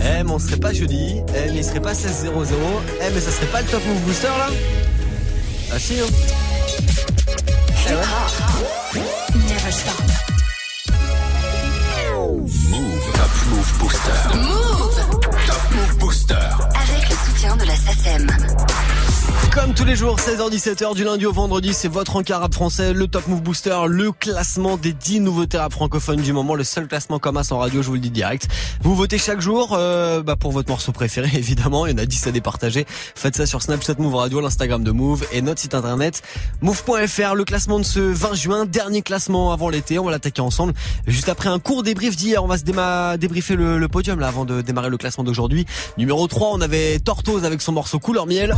Eh, mais on serait pas jeudi. Eh, mais il serait pas 16-0-0. Eh, mais ça serait pas le top move booster là? Ah si, hein. Eh ouais. Never stop. Move. Top Move Booster. Move Top Move Booster. avec le soutien de la SACEM. Comme tous les jours, 16h-17h du lundi au vendredi, c'est votre encart rap français, le Top Move Booster, le classement des 10 nouveautés rap francophones du moment, le seul classement comme as en radio, je vous le dis direct. Vous votez chaque jour euh, bah, pour votre morceau préféré, évidemment, il y en a 10 à départager. Faites ça sur Snapchat Move Radio, l'Instagram de Move et notre site internet move.fr. Le classement de ce 20 juin, dernier classement avant l'été, on va l'attaquer ensemble. Juste après un court débrief d'hier, on va se débriefer le, le podium là avant de démarrer le classement d'aujourd'hui. Numéro 3, on avait Tortoise avec son morceau Couleur Miel.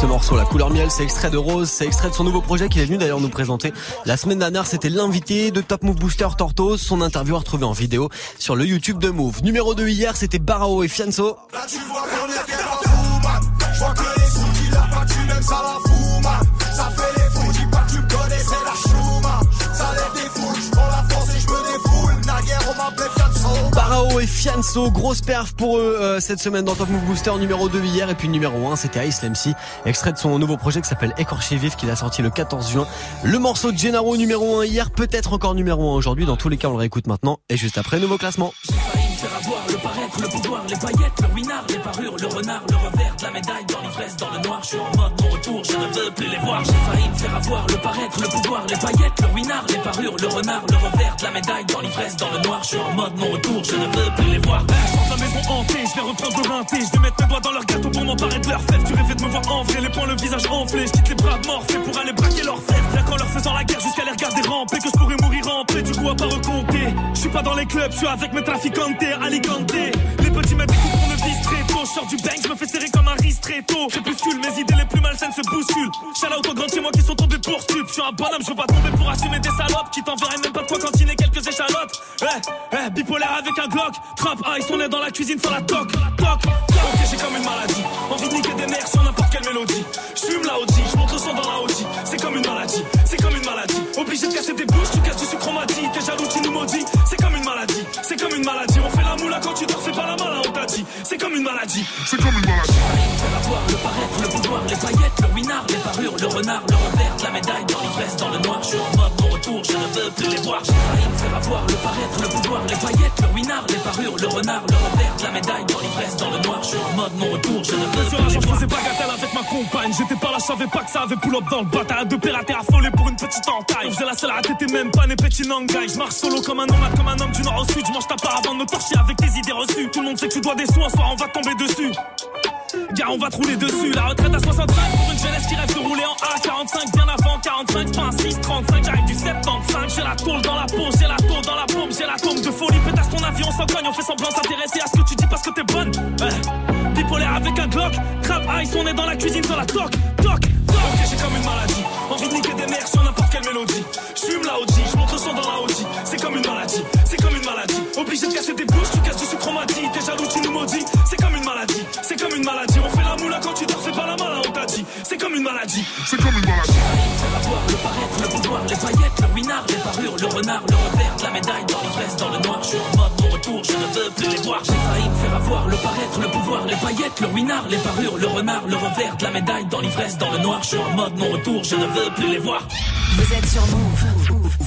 Ce morceau, la couleur miel, c'est extrait de Rose, c'est extrait de son nouveau projet qu'il est venu d'ailleurs nous présenter. La semaine dernière, c'était l'invité de Top Move Booster Tortoise, son interview à retrouver en vidéo sur le YouTube de Move. Numéro 2 hier, c'était Barao et Fianso. Et Fianso, grosse perf pour eux euh, cette semaine dans Top Move Booster numéro 2 hier et puis numéro 1 c'était Ice MC, extrait de son nouveau projet qui s'appelle Écorché Vif qu'il a sorti le 14 juin. Le morceau de Gennaro numéro 1 hier, peut-être encore numéro 1 aujourd'hui, dans tous les cas on le réécoute maintenant et juste après nouveau classement. La médaille, dans l'ivresse, dans le noir, je suis en mode mon retour, je ne veux plus les voir. J'ai failli me faire avoir le paraître, le pouvoir, les paillettes, le winard, les parures, le renard, le revers la médaille, dans l'ivresse, dans le noir, je suis en mode mon retour, je ne veux plus les voir. Je la maison hantée, je vais reprendre le rinté, je vais mettre mes doigts dans leur gâteau pour m'emparer de leur fève. Tu rêvais de me voir en vrai, les poings, le visage enflé, je quitte les bras de morphée pour aller braquer leur fève. Y'a qu'en leur faisant la guerre jusqu'à les regarder ramper que je pourrais mourir en paix, du coup à pas recompter. Je suis pas dans les clubs, je suis avec mes traficantes, Alicante. Les petits mettent Je sors du bank, je me fais serrer comme un ristretto. Crépuscule, mes idées les plus malsaines se bousculent. Out aux grands chez moi qui sont tombés pour stup. Je suis un bonhomme, je veux pas tomber pour assumer des salopes qui t'enverraient même pas de quoi cantiner quelques échalotes. Eh, eh, bipolaire avec un Glock. Trap ice, on est dans la cuisine sans la toc. Toc, toc. J'ai comme une maladie. Envie de niquer des nerfs sur n'importe quelle mélodie. Je fume la OG, je monte le son dans la OG. C'est comme une maladie, c'est comme une maladie. Obligé de casser des bouches, tu casses du sucre on. T'es jaloux, tu nous maudis. C'est comme une maladie, c'est comme une maladie. On fait la moula quand tu dors, fais pas la malin, on t'a dit. C'est comme une maladie. C'est comme une maladie faire avoir le paraître, le pouvoir, les paillettes, le winard, les parures, le renard, le revers la médaille, dans l'ivresse, dans le noir, je suis en mode mon retour, je ne veux plus les voir. J'ai failli me faire avoir le paraître, le pouvoir, les paillettes, le winard, les parures, le renard, le revers la médaille, dans l'ivresse, dans le noir, je suis en mode mon retour, je ne veux jour, je faisais bagatelle avec ma compagne. J'étais pas là, je savais pas que ça avait pull up dans le bataille. Deux pirates et affolés pour une petite entaille. On faisait la seule à t'étais même pas né petit nangai. Je marche solo comme un nomade, comme un homme du nord au sud. Je mange ta part avant de me torcher avec tes idées reçues. Tout le monde sait que tu dois des sous, un soir on va tomber dessus. Gars, on va te rouler dessus. La retraite à 65 pour une jeunesse qui rêve de rouler en A45. Bien avant 45, c'est pas un 6, 35. J'arrive du 75. J'ai la tôle dans la peau, j'ai la tôle dans la paume, j'ai la tombe de folie. Pétasse ton avion, on s'en cogne, on fait semblant s'intéresser à ce que tu dis parce que t'es bonne. Ouais. Bipolaire avec un Glock. Trap ice, on est dans la cuisine sur la toc, toc, toc. Ok, j'ai comme une maladie. Envie de niquer des nerfs sur n'importe quelle mélodie. Je fume la OG, je monte le son dans la OG. C'est comme une maladie, c'est comme une maladie. Obligé de casser des bouches, tu casses du sucre, on m'a. T'es jaloux, tu nous maudis. C'est comme une maladie, c'est comme une maladie. On t'a dit. C'est comme une maladie. C'est comme une maladie failli me faire avoir le paraître, le pouvoir, les paillettes, le winard, les parures, le renard, le revers de la médaille, dans l'ivresse, dans le noir, je suis en mode mon retour, je ne veux plus les voir. J'ai failli me faire avoir le paraître, le pouvoir, les paillettes, le winard, les parures, le renard, le revers de la médaille, dans l'ivresse, dans le noir, je suis en mode mon retour, je ne veux plus les voir. Vous êtes sur Move.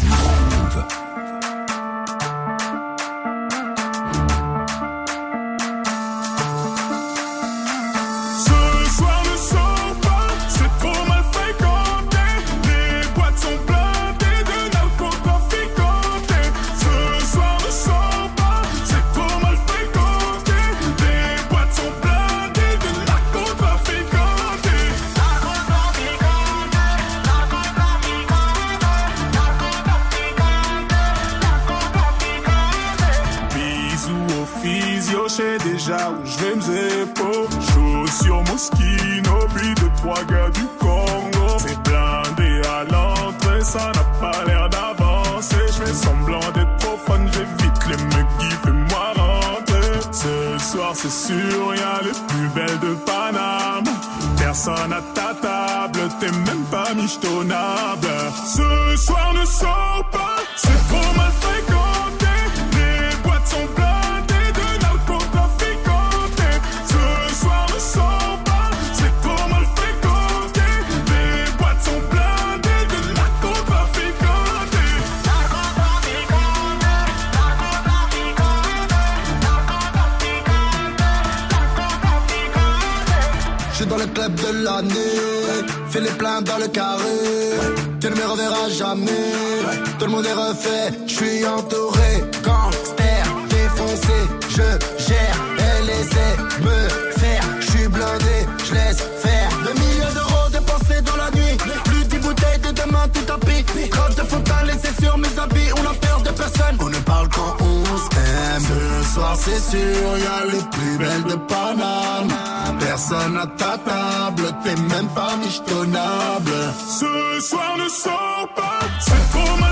C'est sûr, y a les plus belles de Paname. Personne à ta table, t'es même pas michetonnable. Ce soir ne sors pas, c'est trop mal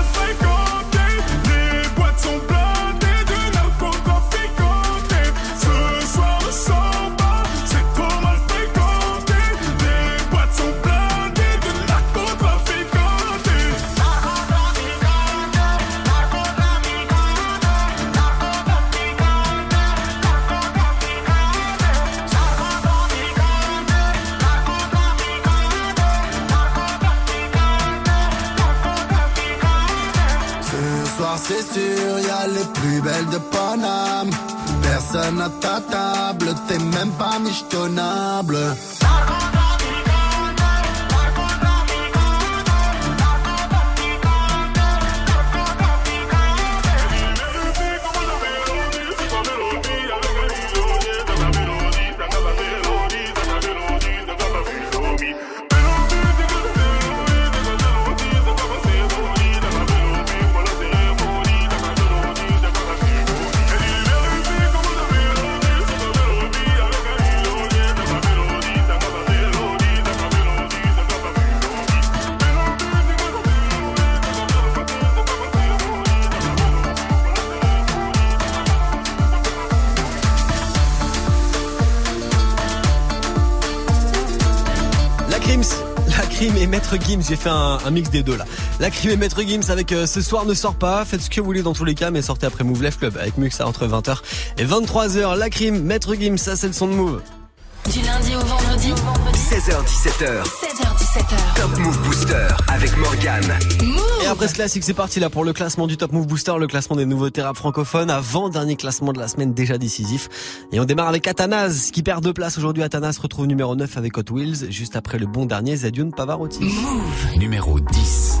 À ta table, t'es même pas michetonnable. Gims, j'ai fait un, mix des deux là. La Crime et Maître Gims avec euh, Ce soir ne sort pas, faites ce que vous voulez dans tous les cas, mais sortez après Move Life Club avec Muxa entre 20h et 23h. La Crime, Maître Gims, ça c'est le son de Move. Du lundi au vendredi, 16h17h, 16h17h. Top Move Booster avec Morgane. Et après ce classique, c'est parti là pour le classement du Top Move Booster, le classement des nouveautés rap francophones, avant dernier classement de la semaine déjà décisif. Et on démarre avec Athanas, qui perd deux places aujourd'hui. Athanas retrouve numéro 9 avec Hot Wheels, juste après le bon dernier Zadiun Pavarotti. Numéro 10.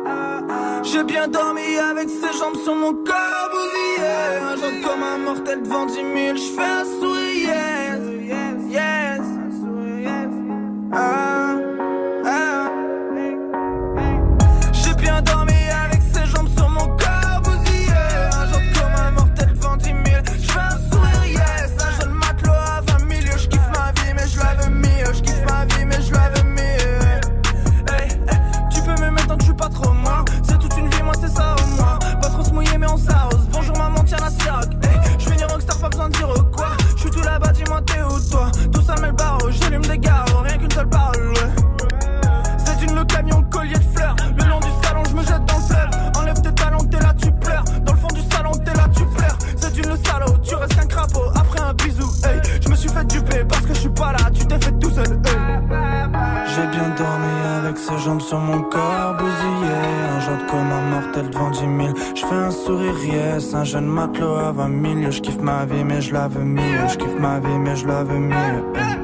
J'ai bien dormi avec ses jambes sur mon corps bousillé Un jour comme un mortel devant 10 000 Je fais un sourire. Yes, yes. Ah, ah. Bonjour maman, tiens la siroc hey, Je finis rockstar, pas besoin de dire quoi. Je suis tout là-bas, dis-moi t'es où toi? Tout ça met le barreau, j'allume des garrots Rien qu'une seule parole. C'est une le camion collier de fleurs. Le long du salon, je me jette dans le fleuve. Enlève tes talons, t'es là, tu pleures. Dans le fond du salon, t'es là, tu pleures. C'est une le salaud, tu restes qu'un crapaud. Après un bisou, hey. Je me suis fait duper parce que je suis pas là. Tu t'es fait tout seul, hey j'ai bien dormi avec ses jambes sur mon corps bousillé Un genre de coma mortel devant 10 000 Je fais un sourire yes. Un jeune matelot à 20 000 Je kiffe ma vie mais je la veux mieux. Je kiffe ma vie mais je la veux mieux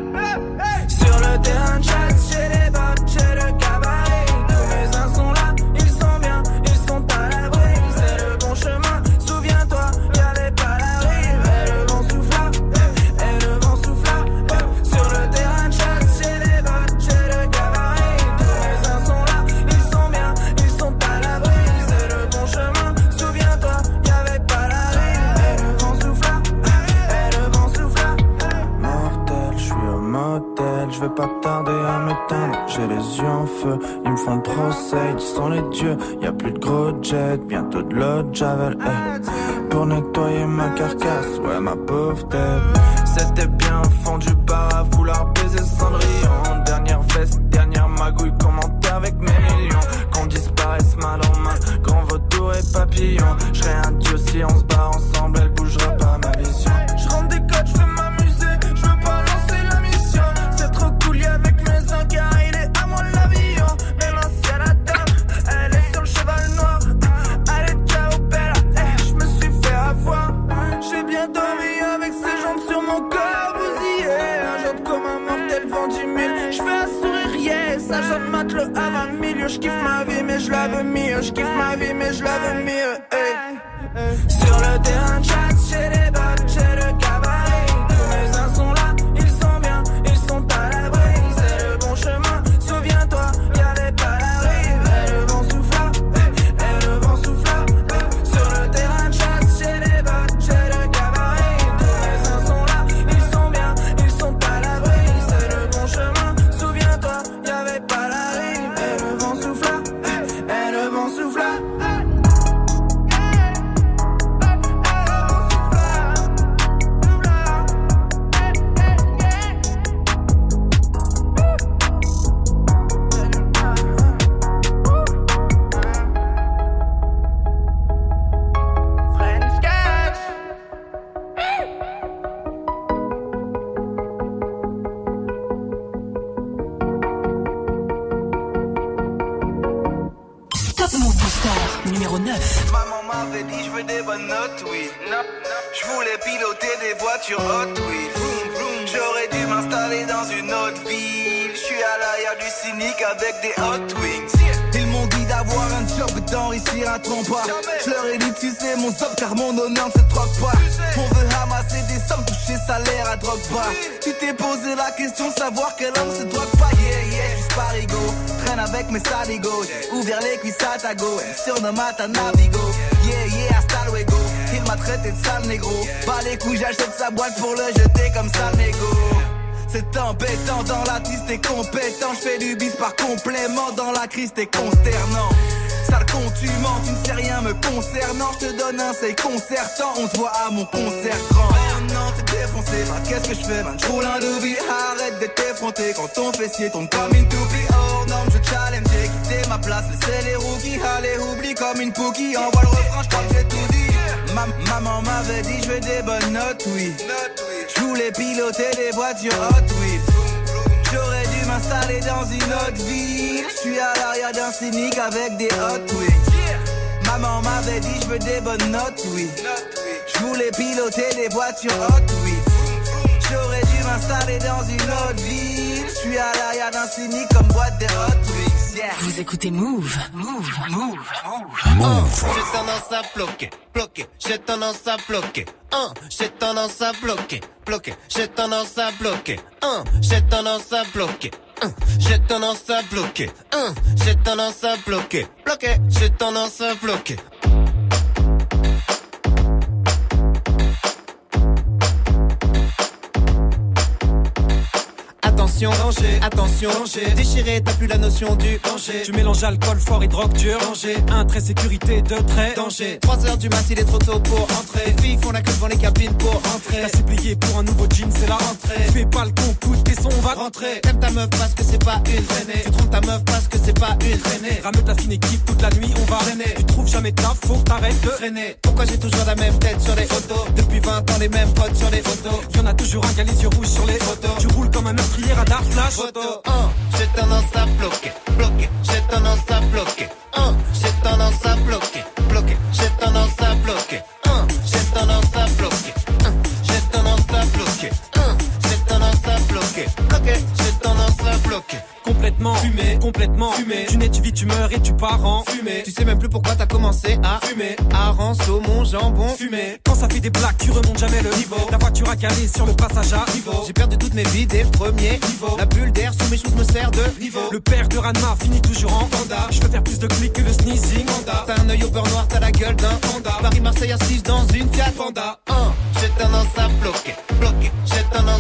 surnomme à ta navigo. Yeah, yeah, hasta luego. Il m'a traité de sale négro. Pas les couilles, j'achète sa boîte pour le jeter comme sale négo. C'est embêtant dans la tiste, t'es compétent. Je fais du bis par complément. Dans la crise, t'es consternant. Sale con, tu mens, tu ne sais rien me concernant. Je te donne un c'est concertant. On se voit à mon concert grand. Oh non, t'es défoncé. Bah, qu'est-ce que je fais, man? J'roule un doobie. Arrête d'être effronté quand ton fessier tombe comme une toupie. Oh non, je challenge, ma place. Laissez les rookies, allez, oublie comme une cookie. Envoie le refrain, j'crois que j'ai tout dit. Ma- maman m'avait dit, je veux des bonnes notes, oui. Je voulais piloter des voitures hot, oui. J'aurais dû m'installer dans une autre ville. Je suis à l'arrière d'un cynique avec des hot wings. Maman m'avait dit je veux des bonnes notes, oui. Je voulais piloter des voitures hot, oui. J'aurais dû m'installer dans une autre ville. Je suis à l'arrière d'un cynique comme boîte des hot wings. Yeah. Vous écoutez Move. Move. Move. J'ai tendance à bloquer, bloquer, j'ai tendance à bloquer. Un, j'ai tendance à bloquer, bloquer, j'ai tendance à bloquer. Un, j'ai tendance à bloquer. Un, j'ai tendance à bloquer. Un, j'ai tendance à bloquer, bloquer, j'ai tendance à bloquer. Attention, danger, attention. Déchiré, t'as plus la notion du danger. Tu mélanges alcool fort et drogue dure. Danger. Un trait sécurité, deux traits. Danger. 3 heures du mat, il est trop tôt pour entrer. Les filles font la queue devant les cabines pour entrer. T'as supplié pour un nouveau jean, c'est la rentrée. Fais pas le con, coup tes sons, on va Rentrer. T'aimes ta meuf parce que c'est pas une traînée. Tu trompes ta meuf parce que c'est pas une traînée. Ramène ta fine équipe toute la nuit, on va Traîner. Tu trouves jamais ta faut que t'arrêtes de Traîner. Pourquoi j'ai toujours la même tête sur les photos? Depuis 20 ans, les mêmes potes sur les photos. Y'en a toujours un qui a les yeux rouges sur les photos. Tu roules comme un meurtrier radar flash. Photo 1, j'ai tendance à bloquer, bloquer, j'ai tendance à bloquer. 1, Complètement fumé, complètement fumé. Tu nais, tu vis, tu meurs et tu pars en fumée. Tu sais même plus pourquoi t'as commencé à Fumer. Hareng, saumon, jambon. Fumé. Quand ça fait des blagues, tu remontes jamais le niveau. Ta voiture a calé sur le passage à niveau. J'ai perdu toutes mes vies des premiers Niveau. La bulle d'air sous mes choses me sert de Niveau. Le père de Ranma finit toujours en panda. Je peux faire plus de clics que le sneezing. Panda. T'as un œil au beurre noir, t'as la gueule d'un panda. Paris-Marseille assise dans une Fiat Panda. 1, j'ai tendance à bloquer, bloquer, j'ai tendance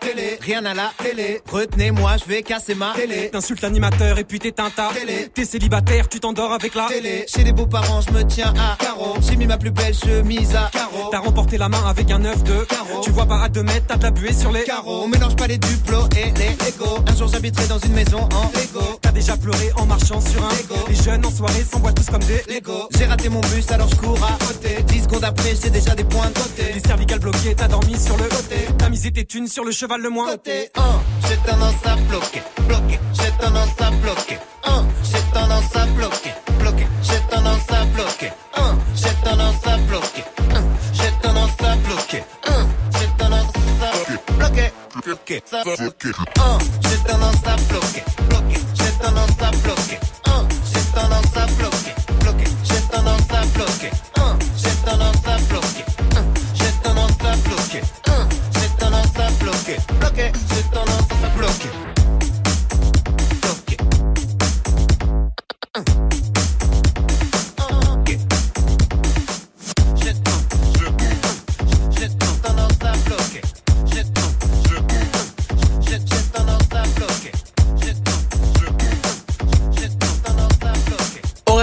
télé, rien à la télé. Retenez-moi, je vais casser ma télé. T'insultes l'animateur et puis t'éteins ta Télé. T'es célibataire, tu t'endors avec la Télé. Chez les beaux-parents, je me tiens à carreau. J'ai mis ma plus belle chemise à carreau. T'as remporté la main avec un œuf de Carreau. Tu vois pas à 2 mètres, t'as de la buée sur les Carreau. On mélange pas les duplos et les Lego. Un jour j'habiterai dans une maison en Lego. T'as déjà pleuré en marchant sur un Lego. Les jeunes en soirée s'envoient tous comme des Lego. J'ai raté mon bus alors je cours à côté. 10 secondes après, j'ai déjà des points de côté. Les cervicales bloquées, t'as dormi sur le côté T'as misé tes thunes sur le cheval le moins Côté 1, j'ai tendance à bloquer, bloquer. J'ai tendance à bloquer. 1, j'ai tendance à bloquer, bloquer. J'ai tendance à bloquer. 1, j'ai tendance à bloquer. 1, j'ai tendance à bloquer. 1, j'ai tendance à bloquer, bloquer. Ça bloquer. 1, j'ai tendance à bloquer, bloquer. J'ai tendance à bloquer.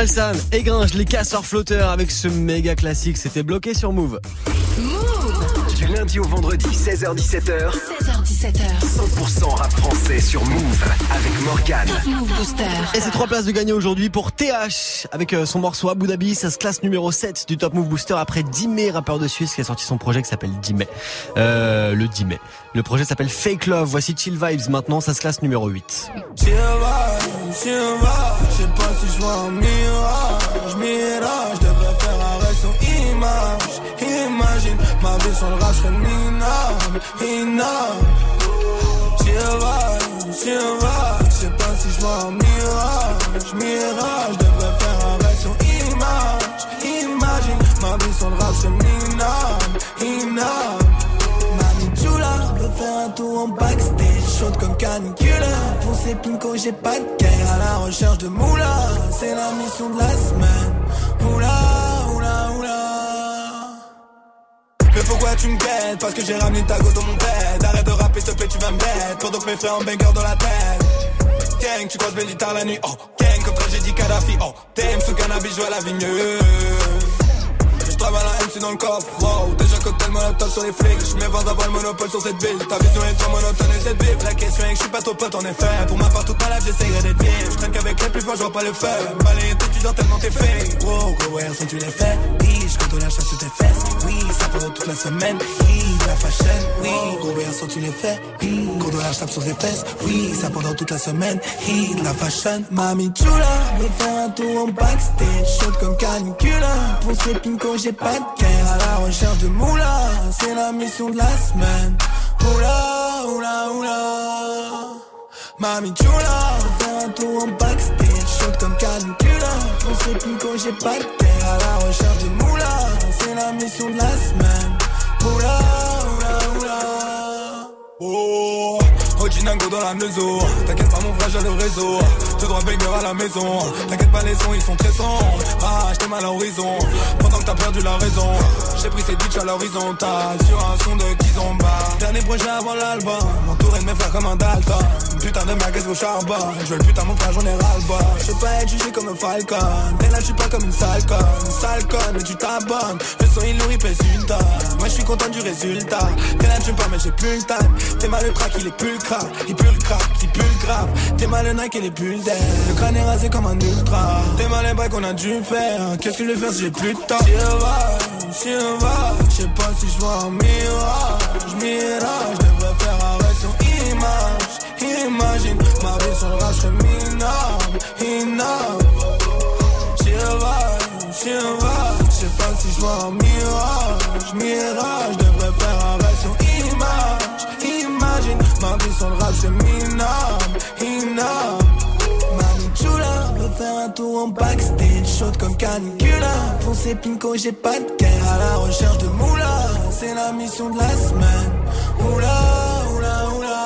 Orelsan et Gringe, les casseurs flotteurs avec ce méga classique, c'était bloqué sur Move. Lundi au vendredi, 16h-17h, 16h17h. 100% rap français sur Move avec Morgane. Top Move Booster. Et c'est trois places de gagner aujourd'hui pour TH avec euh, son morceau Abu Dhabi. Ça se classe numéro 7 du Top Move Booster après 10 mai, rappeur de Suisse qui a sorti son projet qui s'appelle 10 mai. Euh, le 10 mai. Le projet s'appelle Fake Love. Voici Chill Vibes maintenant. Ça se classe numéro 8. Chill vibe, chill vibe, je sais pas si je vois un mirage, mirage, je devrais faire arrêt sur image, imagine, ma vie sur le rap chill vibe, je sais pas si je un mirage, mirage, je devrais faire arrêt sur image, imagine, ma vie sur le rap serait minable, minable. Mami Chula, veut faire un tour en backstage, chaude comme caniculaire. Pour ces j'ai pas de guerre. À la recherche de moula, c'est la mission de la semaine. Pourquoi tu me guettes Parce que j'ai ramené ta go dans mon bed. Arrête de rapper, s'il te plaît, tu vas me mettre. Pendant mes frères en banger dans la tête. Gang, tu croises mes la nuit. Oh, gang, comme tragédie Kadhafi. Oh, t'aimes sous cannabis, je vois la vie. À la MC dans le coffre, wow Déjà cocktail molotov sur les flics. Je mets 20 avant le monopole sur cette ville. Ta vision est trop monotone et cette vive La question est que je suis pas trop pote en effet Pour ma part toute ma life j'essayerai d'être vif Je traîne qu'avec les plus forts je vois pas le feu. Balayer t'étudiant tellement t'es fait Wow gros ouais si tu les fais. Oui je compte la chasse sur tes fesses. Oui ça pendant toute la semaine. Oui la fashion. Oui gros ouais si tu les fais. Oui gros la chape sur tes fesses. Oui ça pendant toute la semaine. Oui la fashion. Mami chula Veut faire un tour en backstage. Chaude comme canicula Pour ces pincos j'ai pas de À la recherche de moula C'est la mission de la semaine. Oula oula oula. Mami chula faire un tour en backstage. Chaude comme canicula. Pour ces pincos j'ai pas de guerre À la recherche de moula C'est la mission de la semaine. Oula oula oula. Oh, T'inquiète pas, mon frère, j'ai le réseau. Tout droit banger à la maison. T'inquiète pas, les sons, ils sont très sombres. Ah, mal à l'horizon. Pendant que t'as perdu la raison. J'ai pris ces bitches à l'horizontale. Sur un son de Kizomba. Dernier projet avant l'album. Entouré de mes frères comme un Dalton. Putain de magasin au charbon. Je veux le putain, mon frère, j'en ai ras-le-bas. Je veux pas être jugé comme un falcon. Mais là, je suis pas comme une sale conne. Mais tu t'abonnes. Le son, il nourrit, pèse une. Moi, je suis content du résultat. T'es là, tu me mais j'ai plus le time. T'es mal le track, il est plus le crack. Il pue le il pue le grave. T'es mal le Nike et les bulles d'air. Le crâne est rasé comme un ultra. T'es mal les bails qu'on a dû faire. Qu'est-ce que je vais faire si j'ai plus de temps? J'y va, j'y va. Je sais pas si je vois un mirage. Mirage, je devrais faire arrêt sur image. Imagine, ma vie sur rap serait minable. Inable. J'y va, j'y va. Je sais pas si je vois un mirage. Mirage, le rap. Mami Chula veut faire un tour en backstage, chaude comme canicula. Pour ces pincos, j'ai pas de guerre à la recherche de moula. C'est la mission de la semaine. Oula, oula, oula.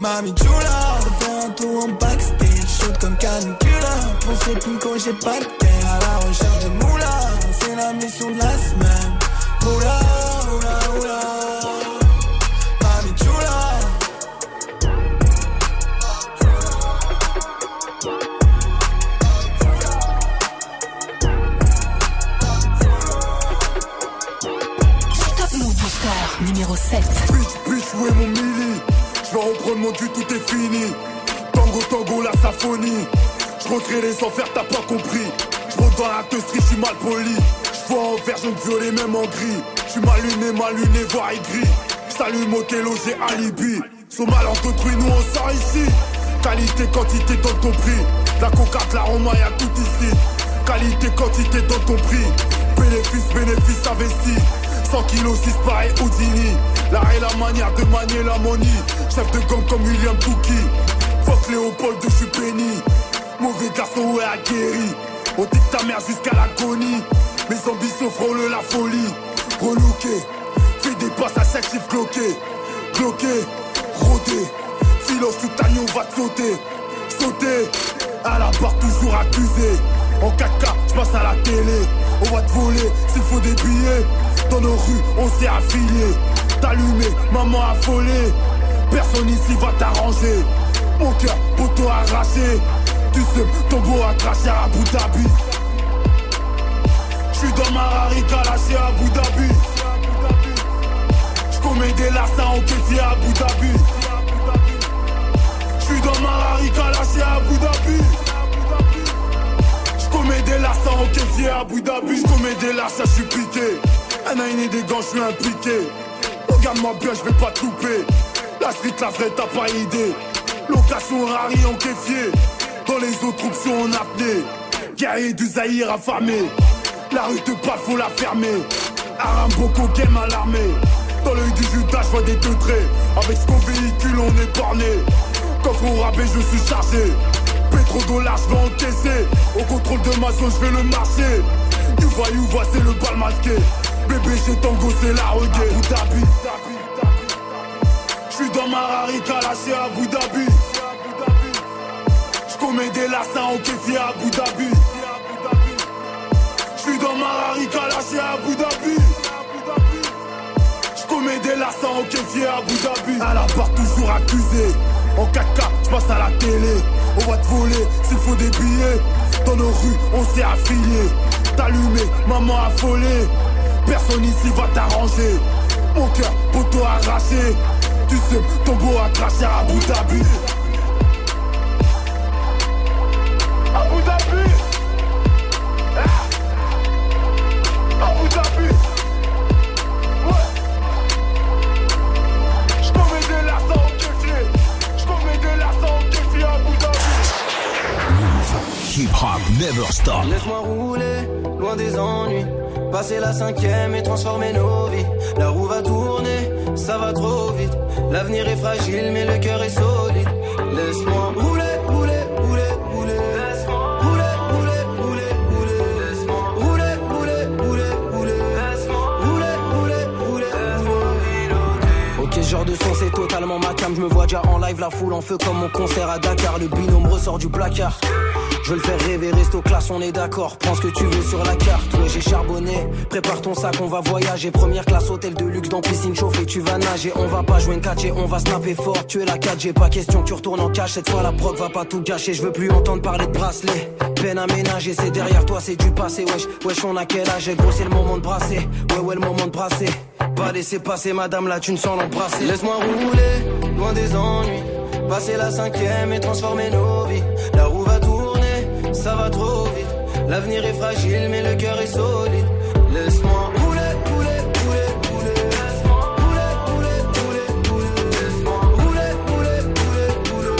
Mami Chula veut faire un tour en backstage, chaude comme canicula. Pour qui me j'ai pas de terre. À la recherche de moula, c'est la mission de la semaine. Oula, oula, oula. Je mon tout est fini. Tango, tango, la symphonie. Je les enfers, t'as pas compris. Je rentre dans la teustrie, je suis mal poli. Je vois en vert, jaune, violet, même en gris. Je suis mal luné, mal luné, voire aigri. Salut Motello, j'ai alibi. Sont mal d'autrui, nous on sort ici. Qualité, quantité dans ton prix. La cocate, la roma, y'a tout ici. Qualité, quantité dans ton prix. Bénéfice, bénéfice investi. 100 kilos, 6 pareil Houdini. L'art et la manière de manier la money. Chef de gang comme William Touki. Fuck Léopold, je suis béni. Mauvais garçon, ouais, aguerri. On dit ta mère jusqu'à l'agonie. Mes ambitions frôlent la folie. Relooké, fais des passes à 7 chiffres cloqués. Cloqué, rodé. Filos, tout agneau va te sauter. Sauter, à la barre toujours accusé. En 4K, je passe à la télé. On va te voler s'il faut des billets. Dans nos rues, on s'est affiliés. T'allumé, maman affolée. Personne ici va t'arranger. Mon cœur, poteau arraché. Tu sais, ton beau à cracher à Abu Dhabi. J'suis dans ma rarica lâché à Abu Dhabi. J'commets des larcins en caissier à Abu Dhabi. J'suis dans ma rarica lâché à Abu Dhabi. J'commets des larcins en caissier à Abu Dhabi. J'commets des larcins, j'suis piqué. Un aîné des gants, j'suis impliqué. Regarde-moi bien, j'vais pas te louper. La street, la vraie, t'as pas idée. Location rari en caissier. Dans les autres sont en apnée. Guerrier du Zahir affamé. La rue te parle, faut la fermer. Aramboko game à l'armée. Dans l'œil du Judas, je vois des teutrés. Avec ce qu'on véhicule, on est borné. Coffre au rabais, je suis chargé. Pétrodollars, je vais encaisser. Au contrôle de ma zone, je vais le marcher. Du voyou, voix, c'est le bal masqué. Bébé, j'ai tango, c'est la reggae. Abu Dhabi. J'suis dans ma rarica lâché à Abu Dhabi. J'commets des larcins en caissier à Abu Dhabi. J'suis dans ma rarica lâché à Abu Dhabi. J'commets des en caissier à Abu Dhabi. À la barre toujours accusé. En 4K, j'passe à la télé. On va te voler s'il faut des billets. Dans nos rues, on s'est affiliés. T'allumé, maman affolée. Personne ici va t'arranger. Mon cœur, poteau arraché. Tu sais, ton beau à cracher à Abu Dhabi. Abu Dhabi. Ah. Abu Dhabi. Ouais. J'commets des larcins au caissier. J'commets des larcins au caissier à Abu Dhabi. Hip hop never stop. Laisse-moi rouler, loin des ennuis. Passer la cinquième et transformer nos vies. La roue va tourner, ça va trop vite. L'avenir est fragile, mais le cœur est solide. Laisse-moi rouler, rouler, rouler, rouler. Laisse-moi rouler, rouler, rouler, rouler. Laisse-moi rouler, rouler, rouler, rouler. Laisse-moi rouler, rouler, rouler, Ok, ce genre de son c'est totalement ma cam. Je me vois déjà en live, la foule en feu comme mon concert à Dakar. Le binôme ressort du placard. Je veux le faire rêver, reste aux classes, on est d'accord. Prends ce que tu veux sur la carte. Ouais, j'ai charbonné. Prépare ton sac, on va voyager. Première classe, hôtel de luxe dans piscine chauffée. Tu vas nager, on va pas jouer une catch et on va snapper fort. Tu es la 4 j'ai pas question que tu retournes en cash. Cette fois, la proc va pas tout gâcher. Je veux plus entendre parler de bracelet. Peine à ménager, c'est derrière toi, c'est du passé. Wesh, wesh, on a quel âge? Gros, c'est le moment de brasser. Ouais, ouais, le moment de brasser. Pas laisser passer, madame, là, tu ne sens l'embrasser. Laisse-moi rouler, loin des ennuis. Passer la cinquième et transformer nos vies. La roue va tourner, ça va trop vite. L'avenir est fragile, mais le cœur est solide. Laisse-moi rouler, rouler, rouler, rouler. Rouler, rouler, rouler, rouler. Rouler, rouler, rouler, rouler.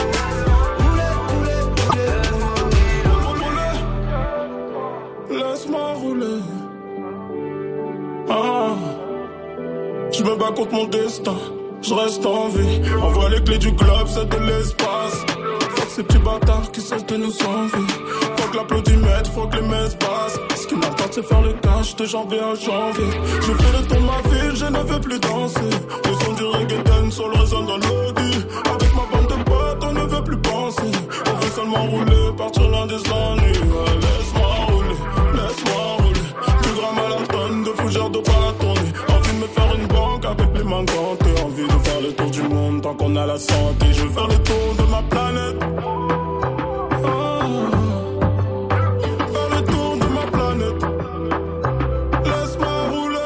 Rouler, rouler, rouler, rouler. Laisse-moi rouler. Ah. Je me bats contre mon destin. Je reste en vie. Envoie les clés du globe, c'est de l'espace. Ces petits bâtards qui cessent de nous envier. Fuck l'applaudimètre, fuck les messes basses. Ce qui m'attend c'est faire le cash de janvier à janvier. Je fais le tour de ma ville, je ne veux plus danser. Le son du reggaeton sur le résonne dans l'audi. Avec ma bande de potes, on ne veut plus penser. On veut seulement rouler, partir loin des ennuis. Laisse-moi rouler, laisse-moi rouler. Plus grand marathon de fougères de pas la. Envie de me faire une monde tant qu'on a la santé. Je veux faire le tour de ma planète. Ah. Le tour de ma planète. Laisse-moi rouler.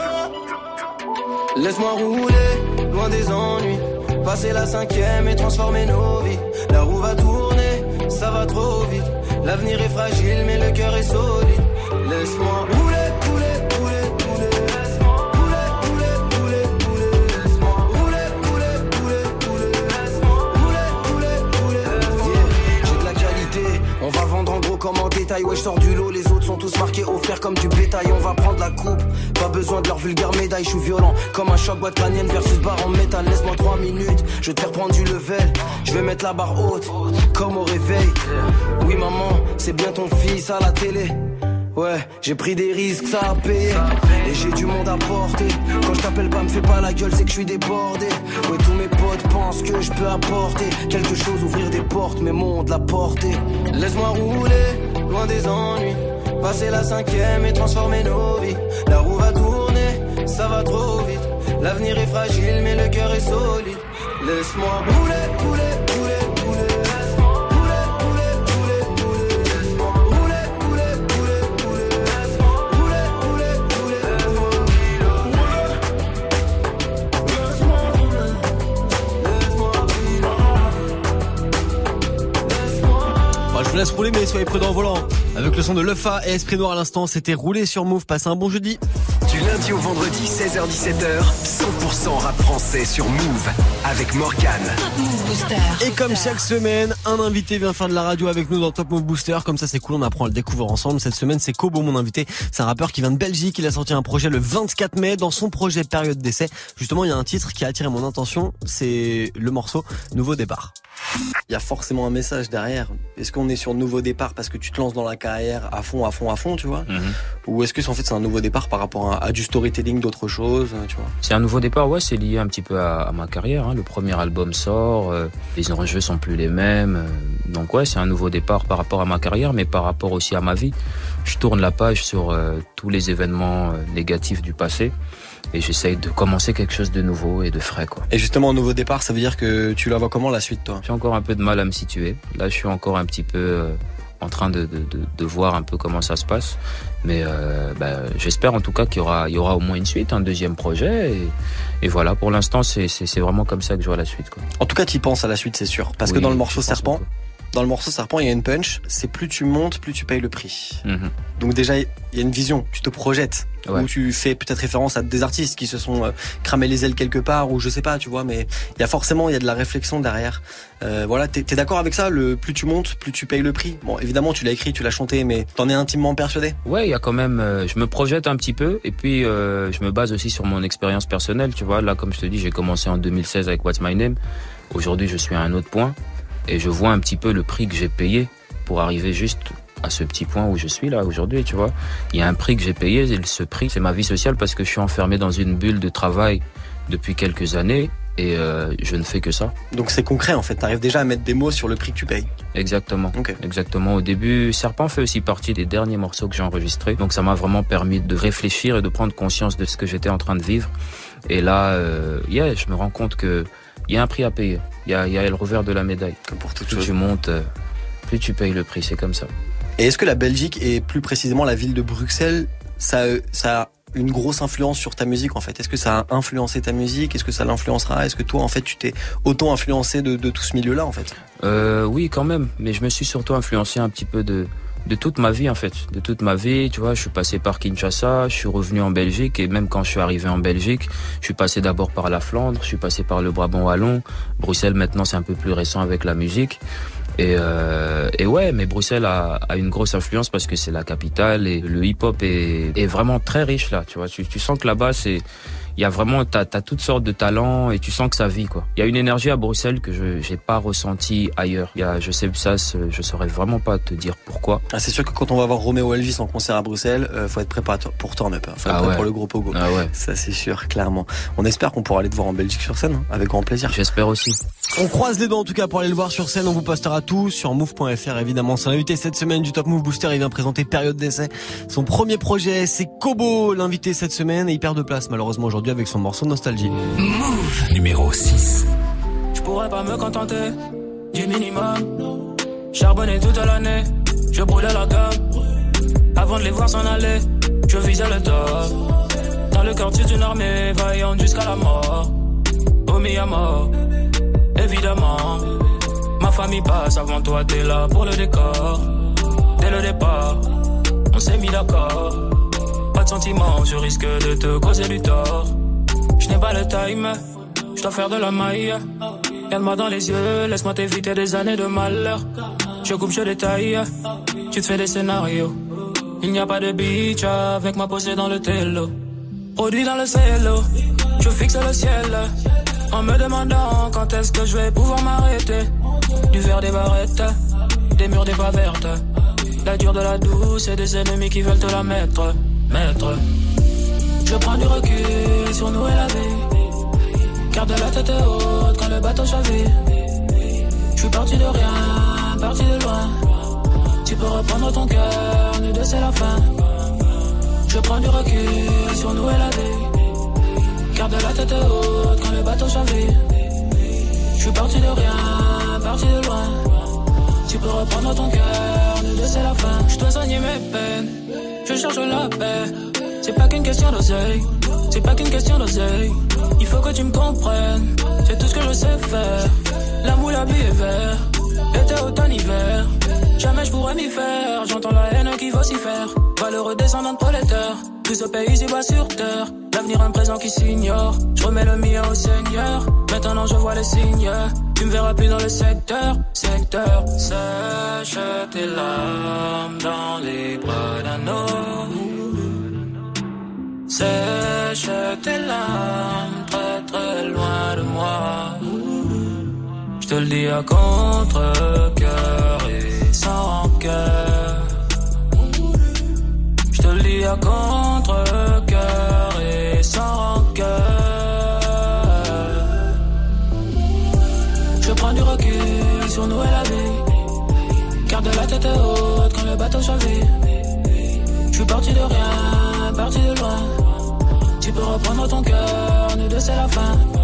Laisse-moi rouler, loin des ennuis. Passer la cinquième et transformer nos vies. La roue va tourner, ça va trop vite. L'avenir est fragile, mais le cœur est solide. Laisse-moi rouler, comme en détail. Ouais, je sors du lot, les autres sont tous marqués offerts comme du bétail. On va prendre la coupe, pas besoin de leur vulgaire médaille. Je suis violent comme un choc boîte crânienne versus barre en métal. Laisse-moi 3 minutes, je vais te du level. Je vais mettre la barre haute, comme au réveil. Oui, maman, c'est bien ton fils à la télé. Ouais, j'ai pris des risques, ça a payé. Et j'ai du monde à porter. Quand je t'appelle pas, me fais pas la gueule, c'est que je suis débordé. Ouais, tous mes potes pensent que je peux apporter quelque chose, ouvrir des portes, mais monde la porter. Laisse-moi rouler, loin des ennuis. Passer la cinquième et transformer nos vies. La roue va tourner, ça va trop vite. L'avenir est fragile, mais le cœur est solide. Laisse-moi rouler, rouler, rouler, je laisse rouler, mais soyez prudents au volant. Avec le son de Lefa et Esprit Noir à l'instant, c'était roulé sur Move. Passez un bon jeudi. Du lundi au vendredi, 16h-17h, 100% rap français sur Move avec Morgane. Top Move Booster. Et comme chaque semaine, un invité vient faire de la radio avec nous dans Top Move Booster. Comme ça, c'est cool, on apprend à le découvrir ensemble. Cette semaine, c'est Kobo, mon invité. C'est un rappeur qui vient de Belgique. Il a sorti un projet le 24 mai. Dans son projet Période d'essai, justement, il y a un titre qui a attiré mon attention. C'est le morceau Nouveau départ. Il y a forcément un message derrière. Est-ce qu'on est sur nouveau départ parce que tu te lances dans la carrière à fond, à fond, à fond, tu vois? Ou est-ce que c'est en fait c'est un nouveau départ par rapport à, à du storytelling, d'autres choses, tu vois C'est un nouveau départ, ouais, c'est lié un petit peu à, à ma carrière. hein. Le premier album sort, euh, les enjeux sont plus les mêmes. euh, donc ouais, c'est un nouveau départ par rapport à ma carrière, mais par rapport aussi à ma vie. Je tourne la page sur euh, tous les événements négatifs du passé et j'essaye de commencer quelque chose de nouveau et de frais, quoi. Et justement, un nouveau départ, ça veut dire que tu la vois comment la suite, toi? J'ai encore un peu de mal à me situer. Là, je suis encore un petit peu en train de, de, de, de voir un peu comment ça se passe. Mais euh, bah, j'espère en tout cas qu'il y aura, il y aura au moins une suite, un deuxième projet. Et, et voilà, pour l'instant, c'est vraiment comme ça que je vois la suite. Quoi. En tout cas, tu y penses à la suite, c'est sûr. Parce que dans le morceau Serpent. Dans le morceau Serpent, il y a une punch. C'est plus tu montes, plus tu payes le prix. Mhm. Donc déjà, il y a une vision. Tu te projettes. Ouais. Où tu fais peut-être référence à des artistes qui se sont euh, cramés les ailes quelque part, ou je sais pas, tu vois. Mais il y a forcément, il y a de la réflexion derrière. Euh, voilà, t'es es, d'accord avec ça Le plus tu montes, plus tu payes le prix? Bon, évidemment, tu l'as écrit, tu l'as chanté, mais t'en es intimement persuadé? Ouais, il y a quand même. euh, je me projette un petit peu et puis je me base aussi sur mon expérience personnelle. Tu vois, là, comme je te dis, j'ai commencé en 2016 avec What's My Name. Aujourd'hui, je suis à un autre point et je vois un petit peu le prix que j'ai payé pour arriver juste à ce petit point où je suis là aujourd'hui. Tu vois, il y a un prix que j'ai payé. Et ce prix, c'est ma vie sociale parce que je suis enfermé dans une bulle de travail depuis quelques années et euh, je ne fais que ça. Donc c'est concret en fait. T'arrives déjà à mettre des mots sur le prix que tu payes. Exactement. Exactement. Au début, Serpent fait aussi partie des derniers morceaux que j'ai enregistrés. Donc ça m'a vraiment permis de réfléchir et de prendre conscience de ce que j'étais en train de vivre. Et là, euh, yeah, je me rends compte que il y a un prix à payer. Il y a, il y a le revers de la médaille. Comme pour toute Plus chose. tu montes, euh, plus tu payes le prix. C'est comme ça. Et est-ce que la Belgique et plus précisément la ville de Bruxelles, ça, ça a une grosse influence sur ta musique en fait? Est-ce que ça a influencé ta musique? Est-ce que ça l'influencera? Est-ce que toi en fait tu t'es autant influencé de, de tout ce milieu-là en fait? Euh, oui, quand même. Mais je me suis surtout influencé un petit peu de de toute ma vie en fait, de toute ma vie. Tu vois, je suis passé par Kinshasa, je suis revenu en Belgique et même quand je suis arrivé en Belgique, je suis passé d'abord par la Flandre, je suis passé par le Brabant wallon. Bruxelles maintenant c'est un peu plus récent avec la musique. Et, euh, et ouais, mais Bruxelles a, a une grosse influence parce que c'est la capitale et le hip-hop est, est vraiment très riche là. Tu vois, tu, tu sens que là-bas c'est il y a vraiment, t'as as toutes sortes de talents et tu sens que ça vit quoi. Il y a une énergie à Bruxelles que je j'ai pas ressenti ailleurs. Il y a, je sais ça, je saurais vraiment pas te dire pourquoi. Ah, c'est sûr que quand on va voir Roméo Elvis en concert à Bruxelles, euh, faut être préparé pour turn up. hein. Faut être Ah prêt ouais. pour le gros pogo. Ah ouais. Ça c'est sûr, clairement. On espère qu'on pourra aller te voir en Belgique sur scène, hein, avec grand plaisir. J'espère aussi. On croise les doigts en tout cas pour aller le voir sur scène. On vous postera tout sur move.fr évidemment. Son invité cette semaine du Top Move Booster, il vient présenter Période d'essai. Son premier projet, c'est Kobo, l'invité cette semaine, et il perd de place malheureusement aujourd'hui avec son morceau Nostalgie. Numéro 6. Je pourrais pas me contenter du minimum. Charbonner toute l'année, je brûlais la gamme. Avant de les voir s'en aller, je visais le top. Dans le quartier d'une armée, vaillante jusqu'à la mort. Au à mort, évidemment. Ma famille passe avant toi, t'es là pour le décor. Dès le départ, on s'est mis d'accord. Je risque de te causer du tort. Je n'ai pas le time, je dois faire de la maille. Regarde-moi dans les yeux, laisse-moi t'éviter des années de malheur. Je coupe, je détaille, tu te fais des scénarios. Il n'y a pas de beach avec ma posée dans le télo. Produit dans le cello, je fixe le ciel. En me demandant quand est-ce que je vais pouvoir m'arrêter. Du verre des barrettes, des murs des pas vertes. La dure de la douce et des ennemis qui veulent te la mettre. Je prends du recul sur nous et la vie. Garde la tête haute quand le bateau chavire. Je suis parti de rien, parti de loin. Tu peux reprendre ton cœur, nous deux c'est la fin. Je prends du recul sur nous et la vie. Garde la tête haute quand le bateau chavire. Je suis parti de rien, parti de loin. Tu peux reprendre ton cœur, nous deux c'est la fin. Je dois soigner mes peines, je cherche la paix. C'est pas qu'une question d'oseille, c'est pas qu'une question d'oseille. Il faut que tu me comprennes, c'est tout ce que je sais faire. L'amour, la vie est vert, été, automne, hiver. Jamais je pourrais m'y faire, j'entends la haine qui faire. Valeureux descendant de prolétaire, tout ce pays ici bas sur terre. L'avenir, un présent qui s'ignore. Je remets le mien au Seigneur. Maintenant, je vois les signes. Tu me verras plus dans le secteur, secteur. Sèche tes larmes dans les bras d'un homme. Sèche tes larmes très très loin de moi. Je te le dis à contre-cœur et sans rancœur. Je te le dis à contre-cœur et sans rancœur. Je prends du recul sur nous et la vie. Garde la tête haute quand le bateau chavire. Je suis parti de rien, parti de loin. Tu peux reprendre ton cœur, nous deux c'est la fin.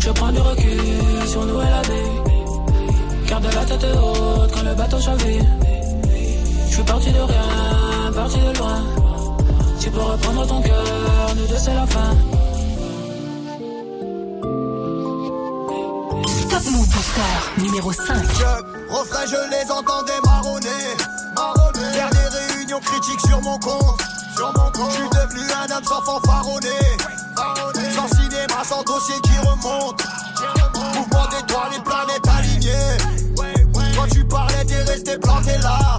Je prends du recul sur nous et la vie. Garde la tête haute quand le bateau chavire. Je suis parti de rien, parti de loin. Tu peux reprendre ton cœur, nous deux c'est la fin. Top Move Booster numéro 5. Refrain, je les entendais marronner. marronner. Faire des réunions critiques sur mon compte. Sur mon compte. Je suis devenu un homme sans fanfaronner. Sans cinéma, sans dossier qui remonte. Mouvement d'étoiles, les planètes alignées. Quand tu parlais, t'es resté planté là.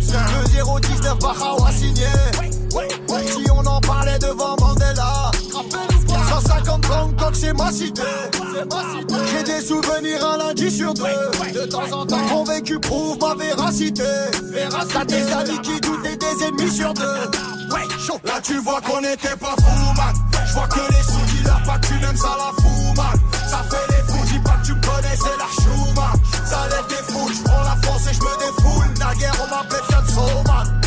2-0-19 Bahawa signé. Si on en parlait devant Mandela. 150 Bangkok, c'est ma cité. J'ai des souvenirs un lundi sur deux. De temps en temps, mon vécu prouve ma véracité. T'as des amis qui doutent et des ennemis sur deux. Là, tu vois qu'on était pas fous, man. Je vois que les sous dealers, pas que tu m'aimes, ça la fout, man. Ça fait les fous, dis pas que tu me connais, c'est la chou, man. Ça lève des foules, je prends la France et je me défoule. Naguère, on m'appelait Fiat man.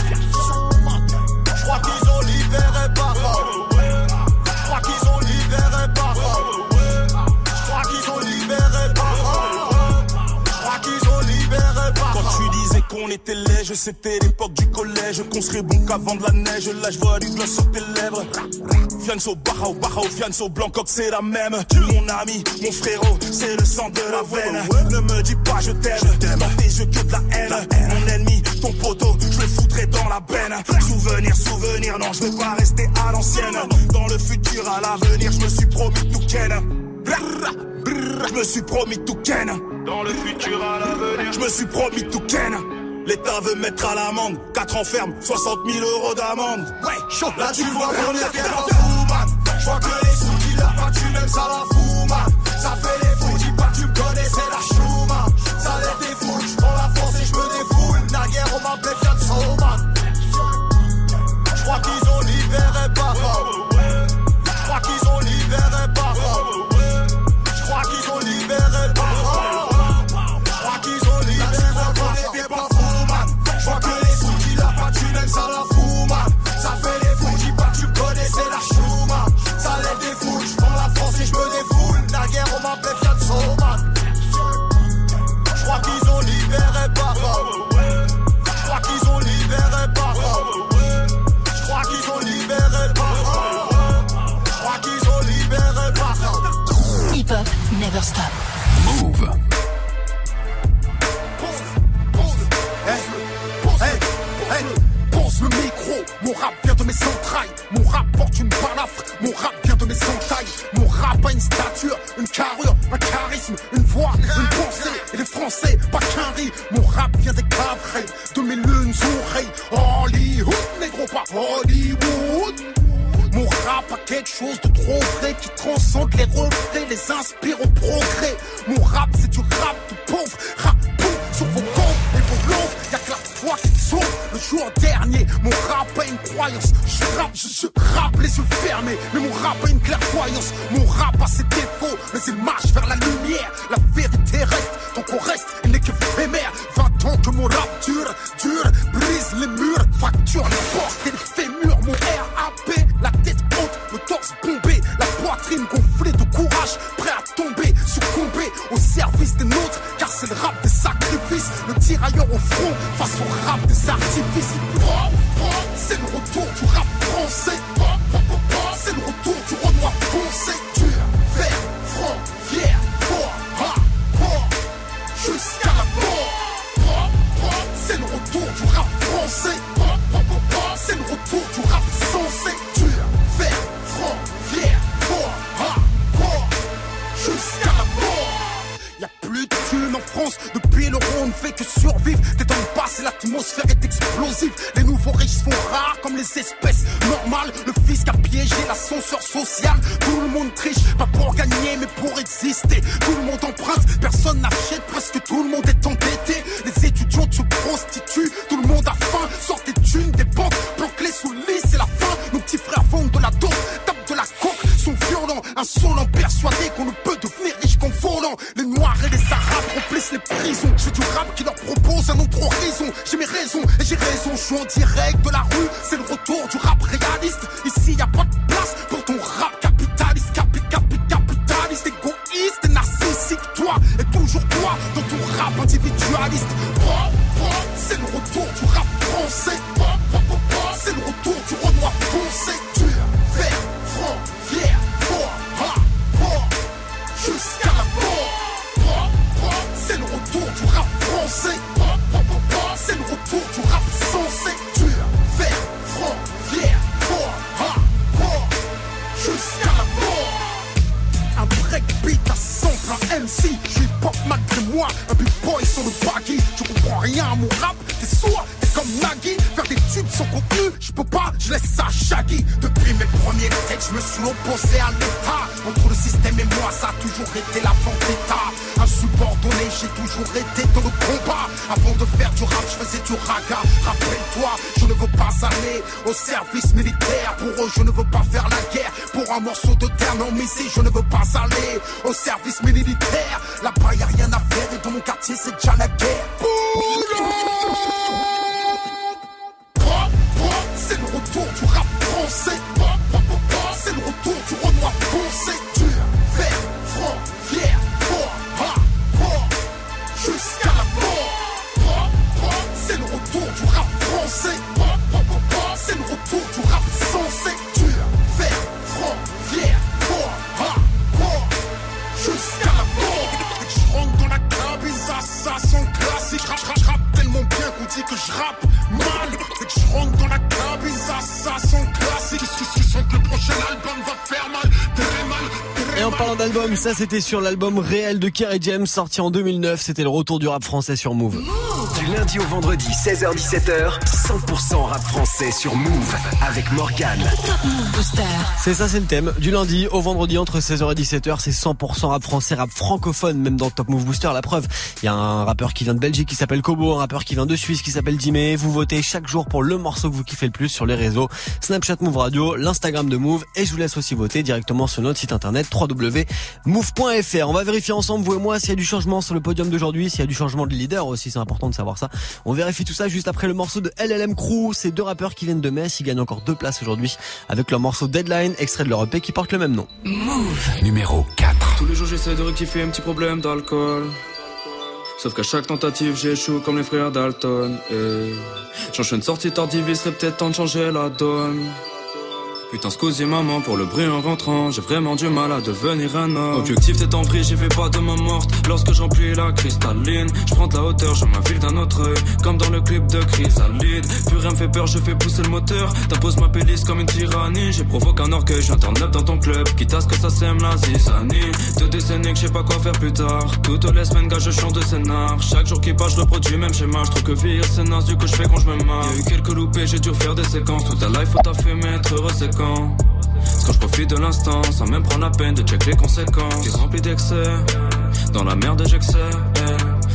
Léger, c'était l'époque du collège. Qu'on serait bon qu'avant de la neige. Là, je vois du gloss sur tes lèvres. Fianso, Barao, Barao, Fianso, Blancoc, c'est la même. Tu, mon ami, mon frérot, c'est le sang de la veine. Ne me dis pas je t'aime, dans tes yeux que de la haine. Mon ennemi, ton poteau, je le foutrai dans la benne. Souvenir, souvenir, non, je veux pas rester à l'ancienne. Dans le futur, à l'avenir, je me suis promis tout ken. Je me suis promis tout ken. Dans le futur à l'avenir, je me suis promis tout ken. L'État veut mettre à l'amende. 4 enfermes, 60 000 euros d'amende. Ouais, chaud. Là, tu vois venir qu'elle en fout, man. Je vois que les sous qu'il a pas tu même ça la fout, man. Ça fait pas qu'un riz. Mon rap vient des cavrés, de mes lunes oreilles. Hollywood, négro, pas Hollywood. Mon rap a quelque chose de trop vrai qui transcende les reflets, les inspire au progrès. Mon rap, c'est du rap de pauvre, rap tout sur vos comptes et vos longues. Y'a que la foi qui sauve le jour entier je rappe, je, je rappe, les yeux fermés. Mais mon rap a une clairvoyance. Mon rap a ses défauts, mais il marche vers la lumière. La vérité reste, donc on reste, elle n'est que éphémère. 20 ans que mon rap dure, dure, brise les murs, fracture les portes et les terrorist ça c'était sur l'album réel de Kerry James sorti en 2009. C'était le retour du rap français sur Move. Du lundi au vendredi, 16h17h. 100% rap français sur Move avec Morgane. C'est ça, c'est le thème. Du lundi au vendredi entre 16h et 17h, c'est 100% rap français, rap francophone, même dans Top Move Booster. La preuve, il y a un rappeur qui vient de Belgique qui s'appelle Kobo, un rappeur qui vient de Suisse qui s'appelle Dimé. Vous votez chaque jour pour le morceau que vous kiffez le plus sur les réseaux Snapchat Move Radio, l'Instagram de Move et je vous laisse aussi voter directement sur notre site internet www.move.fr. On va vérifier ensemble, vous et moi, s'il y a du changement sur le podium d'aujourd'hui, s'il y a du changement de leader aussi, c'est important de savoir ça. On vérifie tout ça juste après le morceau de LLM Crew. Ces deux rappeurs qui viennent de Metz, ils gagnent encore deux places aujourd'hui avec leur morceau Deadline, extrait de leur EP qui porte le même nom. Numéro 4. Tous les jours j'essaie de rectifier un petit problème d'alcool. Sauf qu'à chaque tentative j'échoue comme les frères Dalton. Et j'enchaîne sortie tardive, il serait peut-être temps de changer la donne. Putain, scusi maman pour le bruit en rentrant. J'ai vraiment du mal à devenir un homme. Objectif t'es en vrille, j'y vais pas de ma morte. Lorsque j'emplis la cristalline, je prends de la hauteur, je m'infile d'un autre œil. Comme dans le clip de Chrysalide. Plus rien me fait peur, je fais pousser le moteur. T'imposes ma pélice comme une tyrannie. J'ai provoqué un orgueil, je dans ton club. Quitte à ce que ça sème la zizanie. Deux décennies que je sais pas quoi faire plus tard. Toutes les semaines, gars, je chante de scénar. Chaque jour qui passe, je reproduis même schéma. Je trouve que vieillir, c'est du que je fais quand je me marre. Y'a eu quelques loupés, j'ai dû refaire des séquences. Toute ta life, faut taffer, mais être heureux, quand. Je profite de l'instant, sans même prendre la peine de check les conséquences. Qui rempli d'excès, dans la merde j'excès.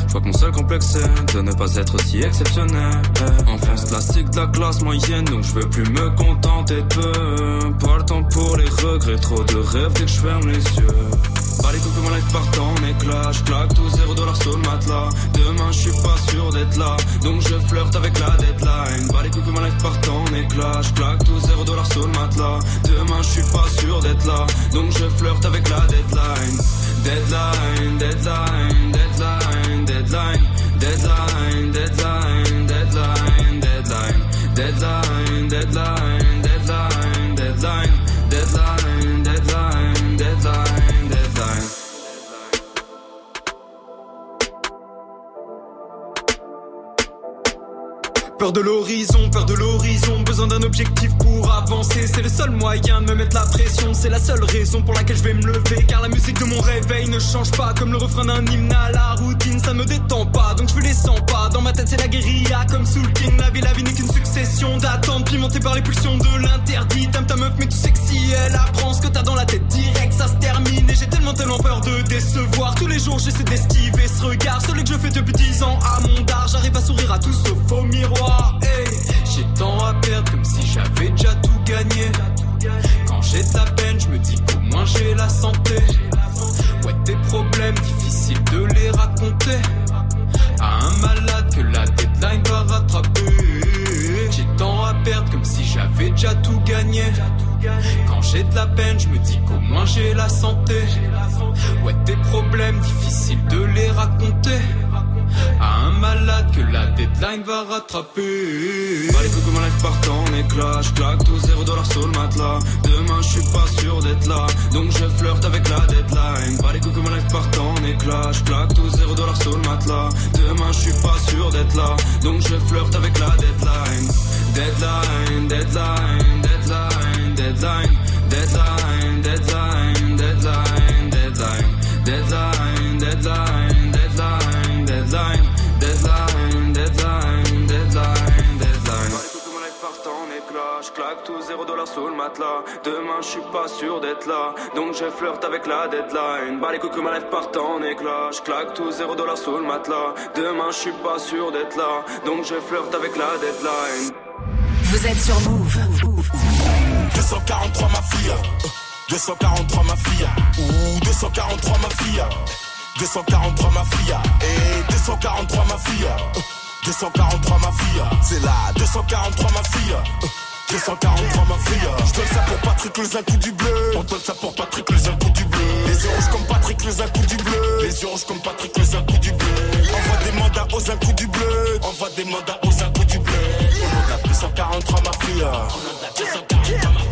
Je vois que mon seul complexe c'est de ne pas être si exceptionnel. Enfance classique de la classe moyenne, donc je veux plus me contenter de peu. Pas le temps pour les regrets, trop de rêves dès que je ferme les yeux. Pas les coups mon life part en éclat, je claque tout zéro dollar sur le matelas. Demain je suis pas sûr d'être là, donc je flirte avec la deadline. Pas les coups mon life part en éclat, claque tout zéro dollar sur le matelas. Demain je suis pas sûr d'être là, donc je flirte avec la. Deadline, deadline, deadline, deadline, seul moyen de me mettre la pression. C'est la seule raison pour laquelle je vais me lever. Car la musique de mon réveil ne change pas. Comme le refrain d'un hymne à la routine, ça me détend pas. Donc je les sens pas. Dans ma tête, c'est la guérilla comme Soul King. La vie, la vie n'est qu'une succession d'attentes pimentées par les pulsions de l'interdit. T'aimes ta meuf, mais tout sexy, elle apprend ce que t'as dans la tête direct. Ça se termine et j'ai tellement, tellement peur de décevoir. Tous les jours, j'essaie d'esquiver ce regard. Celui que je fais depuis 10 ans à mon dard. J'arrive à sourire à tout sauf au miroir. Hey, j'ai tant à perdre comme si j'avais déjà tout Quand j'ai de la peine, je me dis qu'au moins j'ai la santé. Ouais, tes problèmes, difficiles de les raconter. À un malade que la deadline va rattraper. J'ai tant à perdre comme si j'avais déjà tout gagné. Quand j'ai de la peine, je me dis qu'au moins j'ai la santé. Ouais, tes problèmes, difficiles de les raconter. À un malade que la deadline va rattraper. Pas les coups que mon life part en éclat, claque tout zéro dollar sur le matelas. Demain je suis pas sûr d'être là, donc je flirte avec la deadline. Pas les coups que mon life part en éclat, je claque tout zéro dollar sur le matelas. Demain je suis pas sûr d'être là, donc je flirte avec la deadline. Deadline, deadline, deadline, deadline, deadline, deadline, deadline, sous le matelas. Demain je suis pas sûr d'être là, donc je flirte avec la deadline. Bah les coups que ma life part en éclat. Je claque tout zéro dollar sous le matelas. Demain je suis pas sûr d'être là, donc je flirte avec la deadline. Vous êtes sur Move. 243 ma fille, 243 ma fille, ou 243 ma fille, 243 ma fille, et 243 ma fille, 243 ma fille, c'est là, 243 ma fille. 243 ma fille. Je donne ça pour Patrick les un coup du bleu. On donne ça pour Patrick les un coup du bleu. Les yeux rouges comme Patrick les un coup du bleu. Les yeux rouges comme Patrick les un coup du bleu. Envoie des mandats aux un coup du bleu. Envoie des mandats aux un coup du bleu. On a 243 ma fille. On a 243 ma fille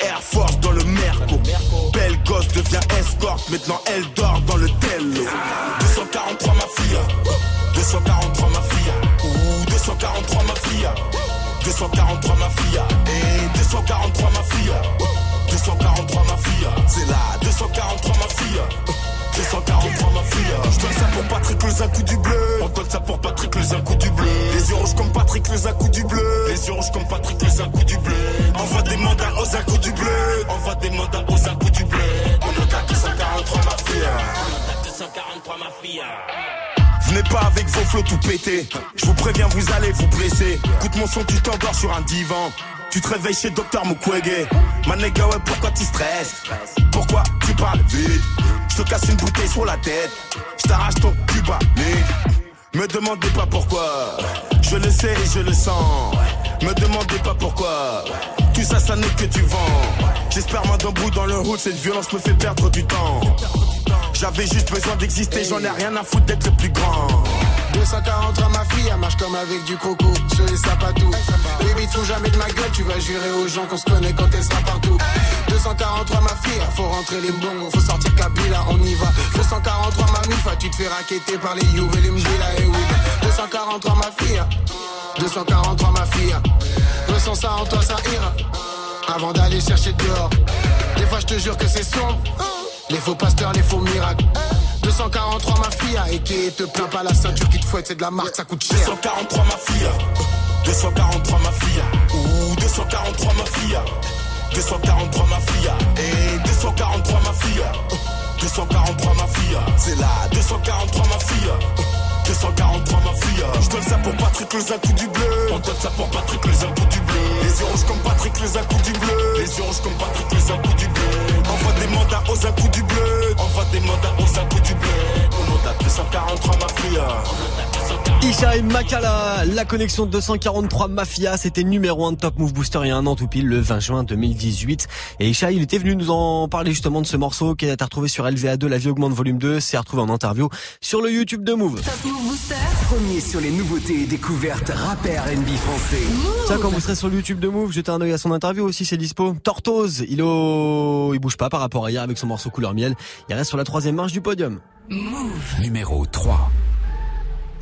Air Force dans le Merco. Belle gosse devient escorte, maintenant elle dort dans le tello. 243 ma fille. 243 ma fille. Ouh, 243 ma fille. 243 ma fille. Et 243 ma fille. 243 ma fille. C'est là, 243 ma fille. 243 ma fille Je donne ça pour Patrick le Zacou du bleu On donne ça pour Patrick le Zacou du bleu Les yeux rouges comme Patrick le Zacou du bleu Les yeux rouges comme Patrick le Zacou du bleu Envoie des mandats aux Zacou du bleu Envoie des mandats aux Zacou du bleu On attaque 243 ma fille On attaque 243 ma fille Venez pas avec vos flots tout pétés. Je vous préviens, vous allez vous blesser. Écoute mon son, tu t'endors sur un divan. Tu te réveilles chez Docteur Mukwege. Ma nigga, ouais, pourquoi tu stresses? Pourquoi tu parles vite? Je te casse une bouteille sur la tête. Je t'arrache ton cuba, Me demandez pas pourquoi. Je le sais et je le sens. Me demandez pas pourquoi. Tout ça, ça n'est que du vent. J'espère main d'un bout dans le hood, cette violence me fait perdre du temps. J'avais juste besoin d'exister, j'en ai rien à foutre d'être le plus grand. 243 ma fille, elle marche comme avec du croco, sur les sapatos. Baby, te jamais de ma gueule, tu vas jurer aux gens qu'on se connaît quand elle sera partout. 243 ma fille, faut rentrer les bons, faut sortir Kabila, on y va. 243 ma mifa, tu te fais raqueter par les You et les Mbila et oui. 243 ma fille, 243 ma fille, ressens ça en toi, ça ira. Avant d'aller chercher dehors, des fois je te jure que c'est sombre. Les faux pasteurs, les faux miracles. 243 ma fille, et qui te plaint pas la ceinture qui te fouette, c'est de la marque, ça coûte cher. 243 ma fille, 243 ma fille, ouh 243 ma fille, 243 ma fille, et 243 ma fille, 243 ma fille, c'est là, 243 ma fille. 243 ma fille. Je donne ça pour Patrick le Zacou du bleu. On donne ça pour Patrick le Zacou du bleu. Les yeux rouges comme Patrick le Zacou du bleu. Les yeux rouges comme Patrick le Zacou du bleu. Envoie des mandats aux Zacou du bleu. Envoie des mandats aux Zacou du bleu. On a 243 ma fille Isha et Makala, la connexion de 243 Mafia, c'était numéro 1 de Top Move Booster il y a un an tout pile, le 20 juin 2018. Et Isha, il était venu nous en parler justement de ce morceau qui a été retrouvé sur LVA2, La vie augmente volume 2, c'est retrouvé en interview sur le YouTube de Move. Top Move Booster. Premier sur les nouveautés et découvertes rap et R&B français. Tiens, quand vous serez sur le YouTube de Move, jetez un œil à son interview aussi, c'est dispo. Tortoise, il, au... il bouge pas par rapport à hier avec son morceau couleur miel. Il reste sur la troisième marche du podium. Numéro 3.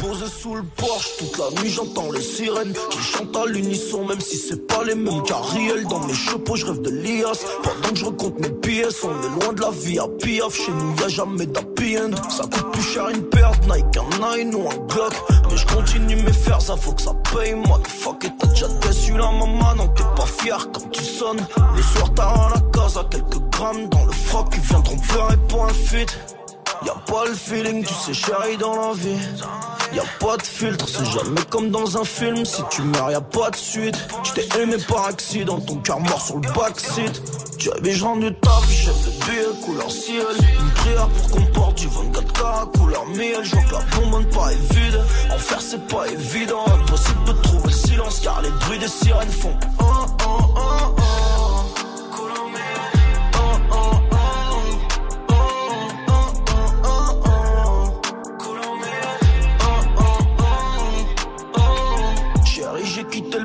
Posé sous le porche, toute la nuit j'entends les sirènes qui chantent à l'unisson, même si c'est pas les mêmes carriels. Dans mes chapeaux, je rêve de l'IAS. Pendant que je recompte mes pièces, on est loin de la vie à piaf. Chez nous, y a jamais d'happy end. Ça coûte plus cher une de Nike, un Nine ou un Glock. Mais je continue mes fers, ça faut que ça paye. Moi, fuck, et t'as déjà déçu la maman, non, t'es pas fier quand tu sonnes. Le soir, t'as à la case à quelques grammes dans le froc, ils viendront pleurer pour un feat. Y'a pas le feeling, tu sais, chérie, dans la vie. Y'a pas de filtre, c'est jamais comme dans un film. Si tu meurs, y'a pas de suite. T'ai aimé par accident, ton cœur mort sur le backseat. Tu avais je rendu taf, j'ai fait billet couleur ciel. Une prière pour qu'on porte du 24 carats couleur miel. Je vois que la bombe pas est vide. En faire, c'est pas évident. Impossible de trouver le silence car les bruits des sirènes font. Oh, oh.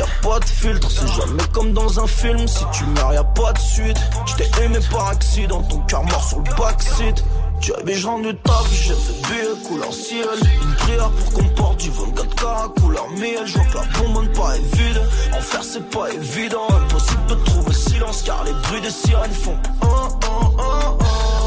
Y'a pas de filtre, c'est jamais comme dans un film. Si tu meurs, y'a pas de suite. J't'ai aimé par accident, ton cœur mort sur le backseat. Tu avais je rendu taf, j'ai fait billet couleur ciel. Une prière pour qu'on porte du 24 carats couleur miel. Je vois que la bombe pas est vide. En faire, c'est pas évident. Impossible de trouver le silence car les bruits des sirènes font. Oh, oh, oh, oh.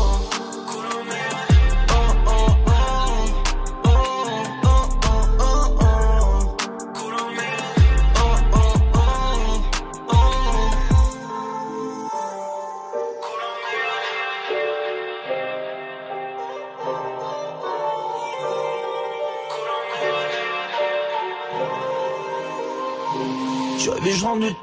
Tu avais